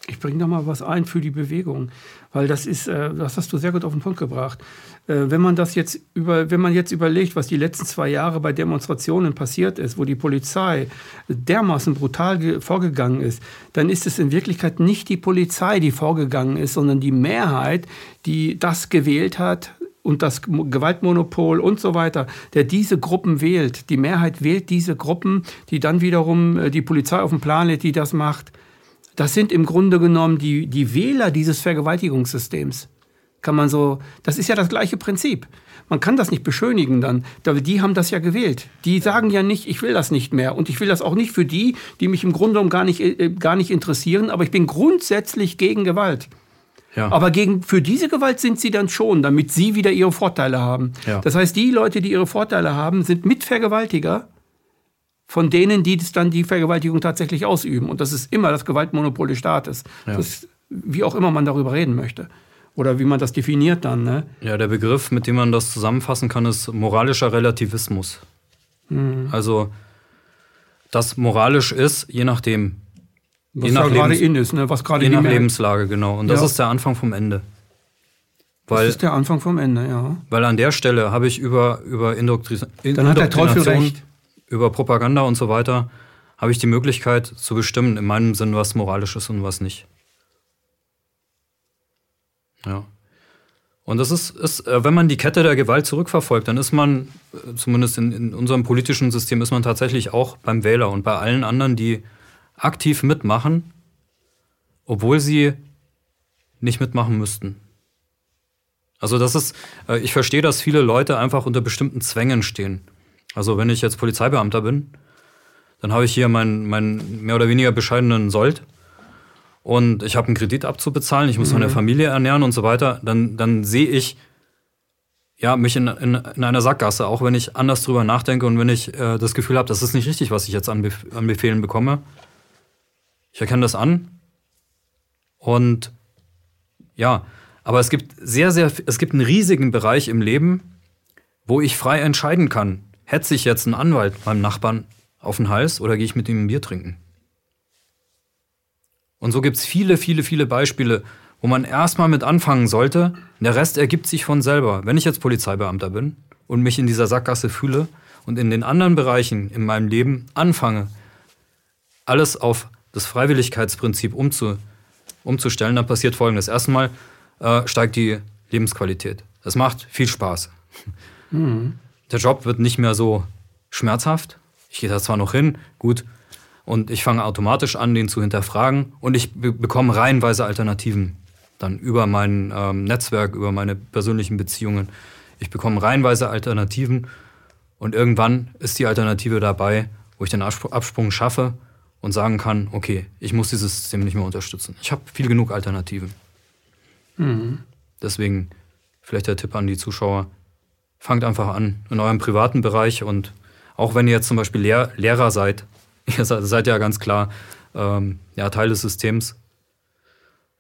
Ich bringe da mal was ein für die Bewegung, weil das ist, äh, das hast du sehr gut auf den Punkt gebracht. Äh, wenn man das jetzt über, wenn man jetzt überlegt, was die letzten zwei Jahre bei Demonstrationen passiert ist, wo die Polizei dermaßen brutal vorgegangen ist, dann ist es in Wirklichkeit nicht die Polizei, die vorgegangen ist, sondern die Mehrheit, die das gewählt hat, und das Gewaltmonopol und so weiter, der diese Gruppen wählt. Die Mehrheit wählt diese Gruppen, die dann wiederum äh, die Polizei auf den Plan lädt, die das macht. Das sind im Grunde genommen die, die Wähler dieses Vergewaltigungssystems. Kann man so, das ist ja das gleiche Prinzip. Man kann das nicht beschönigen dann. Die haben das ja gewählt. Die sagen ja nicht, ich will das nicht mehr. Und ich will das auch nicht für die, die mich im Grunde genommen gar nicht, äh, gar nicht interessieren. Aber ich bin grundsätzlich gegen Gewalt. Ja. Aber gegen, für diese Gewalt sind sie dann schon, damit sie wieder ihre Vorteile haben. Ja. Das heißt, die Leute, die ihre Vorteile haben, sind Mitvergewaltiger von denen, die dann die Vergewaltigung tatsächlich ausüben. Und das ist immer das Gewaltmonopol des Staates. Ja. Das, wie auch immer man darüber reden möchte. Oder wie man das definiert dann. Ne? Ja, der Begriff, mit dem man das zusammenfassen kann, ist moralischer Relativismus. Mhm. Also, das moralisch ist, je nachdem. Was je nach gerade in ist, ne? was gerade Je nach Lebenslage, genau. Und das ja. ist der Anfang vom Ende. Weil, das ist der Anfang vom Ende, ja. Weil an der Stelle habe ich über, über Indoktrination. Dann hat der Teufel recht über Propaganda und so weiter habe ich die Möglichkeit zu bestimmen, in meinem Sinn, was moralisch ist und was nicht. Ja. Und das ist, ist, äh, wenn man die Kette der Gewalt zurückverfolgt, dann ist man, äh, zumindest in, in, unserem politischen System, ist man tatsächlich auch beim Wähler und bei allen anderen, die aktiv mitmachen, obwohl sie nicht mitmachen müssten. Also das ist, äh, ich verstehe, dass viele Leute einfach unter bestimmten Zwängen stehen. Also wenn ich jetzt Polizeibeamter bin, dann habe ich hier meinen, meinen mehr oder weniger bescheidenen Sold und ich habe einen Kredit abzubezahlen, ich muss mhm. meine Familie ernähren und so weiter, dann, dann sehe ich ja, mich in, in, in einer Sackgasse, auch wenn ich anders drüber nachdenke und wenn ich äh, das Gefühl habe, das ist nicht richtig, was ich jetzt an, Bef an Befehlen bekomme. Ich erkenne das an und ja, aber es gibt sehr, sehr, es gibt einen riesigen Bereich im Leben, wo ich frei entscheiden kann, Hetze ich jetzt einen Anwalt meinem Nachbarn auf den Hals oder gehe ich mit ihm ein Bier trinken? Und so gibt es viele, viele, viele Beispiele, wo man erstmal mit anfangen sollte. Der Rest ergibt sich von selber. Wenn ich jetzt Polizeibeamter bin und mich in dieser Sackgasse fühle und in den anderen Bereichen in meinem Leben anfange, alles auf das Freiwilligkeitsprinzip umzu, umzustellen, dann passiert Folgendes. Erstmal äh, steigt die Lebensqualität. Es macht viel Spaß. Mhm. Der Job wird nicht mehr so schmerzhaft. Ich gehe da zwar noch hin, gut, und ich fange automatisch an, den zu hinterfragen und ich be bekomme reihenweise Alternativen. Dann über mein ähm, Netzwerk, über meine persönlichen Beziehungen. Ich bekomme reihenweise Alternativen und irgendwann ist die Alternative dabei, wo ich den Absprung schaffe und sagen kann, okay, ich muss dieses System nicht mehr unterstützen. Ich habe viel genug Alternativen. Mhm. Deswegen vielleicht der Tipp an die Zuschauer, fangt einfach an in eurem privaten Bereich und auch wenn ihr jetzt zum Beispiel Lehr Lehrer seid, ihr seid ja ganz klar ähm, ja, Teil des Systems.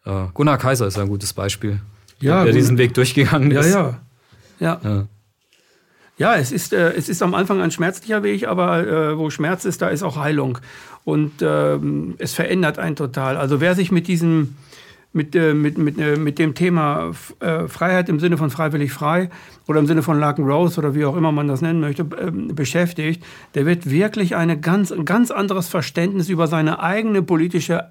Äh, Gunnar Kaiser ist ein gutes Beispiel, ja, der gut. diesen Weg durchgegangen ist. Ja, ja. ja. ja. Ja, es ist, äh, es ist am Anfang ein schmerzlicher Weg, aber äh, wo Schmerz ist, da ist auch Heilung. Und ähm, es verändert einen total. Also wer sich mit diesem mit, äh, mit, mit, äh, mit dem Thema äh, Freiheit im Sinne von freiwillig frei oder im Sinne von Larken Rose oder wie auch immer man das nennen möchte, beschäftigt, der wird wirklich eine ganz, ein ganz anderes Verständnis über seine eigene politische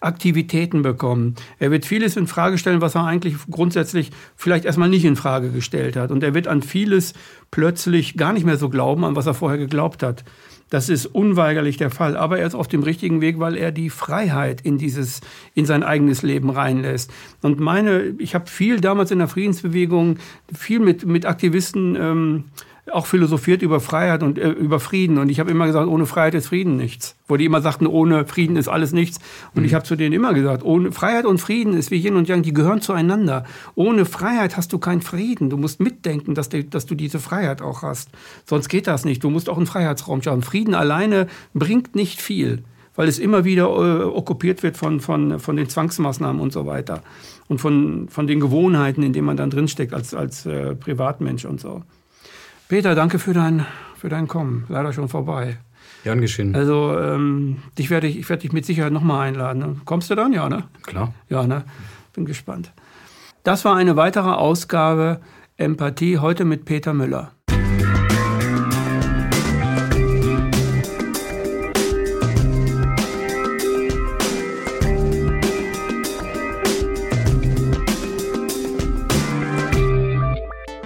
Aktivitäten bekommen. Er wird vieles in Frage stellen, was er eigentlich grundsätzlich vielleicht erstmal nicht in Frage gestellt hat. Und er wird an vieles plötzlich gar nicht mehr so glauben, an was er vorher geglaubt hat. Das ist unweigerlich der Fall. Aber er ist auf dem richtigen Weg, weil er die Freiheit in dieses, in sein eigenes Leben reinlässt. Und meine, ich habe viel damals in der Friedensbewegung, viel mit, mit Aktivisten ähm, auch philosophiert über Freiheit und äh, über Frieden. Und ich habe immer gesagt, ohne Freiheit ist Frieden nichts. Wo die immer sagten, ohne Frieden ist alles nichts. Und mhm. ich habe zu denen immer gesagt, ohne Freiheit und Frieden ist wie Yin und Yang, die gehören zueinander. Ohne Freiheit hast du keinen Frieden. Du musst mitdenken, dass, die, dass du diese Freiheit auch hast. Sonst geht das nicht. Du musst auch einen Freiheitsraum schaffen. Frieden alleine bringt nicht viel weil es immer wieder äh, okkupiert wird von, von, von den Zwangsmaßnahmen und so weiter und von, von den Gewohnheiten, in denen man dann drinsteckt als, als äh, Privatmensch und so. Peter, danke für dein, für dein Kommen. Leider schon vorbei. Gern geschehen. Also, ähm, dich werde ich, ich werde dich mit Sicherheit nochmal einladen. Kommst du dann? Ja, ne? Klar. Ja, ne? Bin gespannt. Das war eine weitere Ausgabe Empathie, heute mit Peter Müller.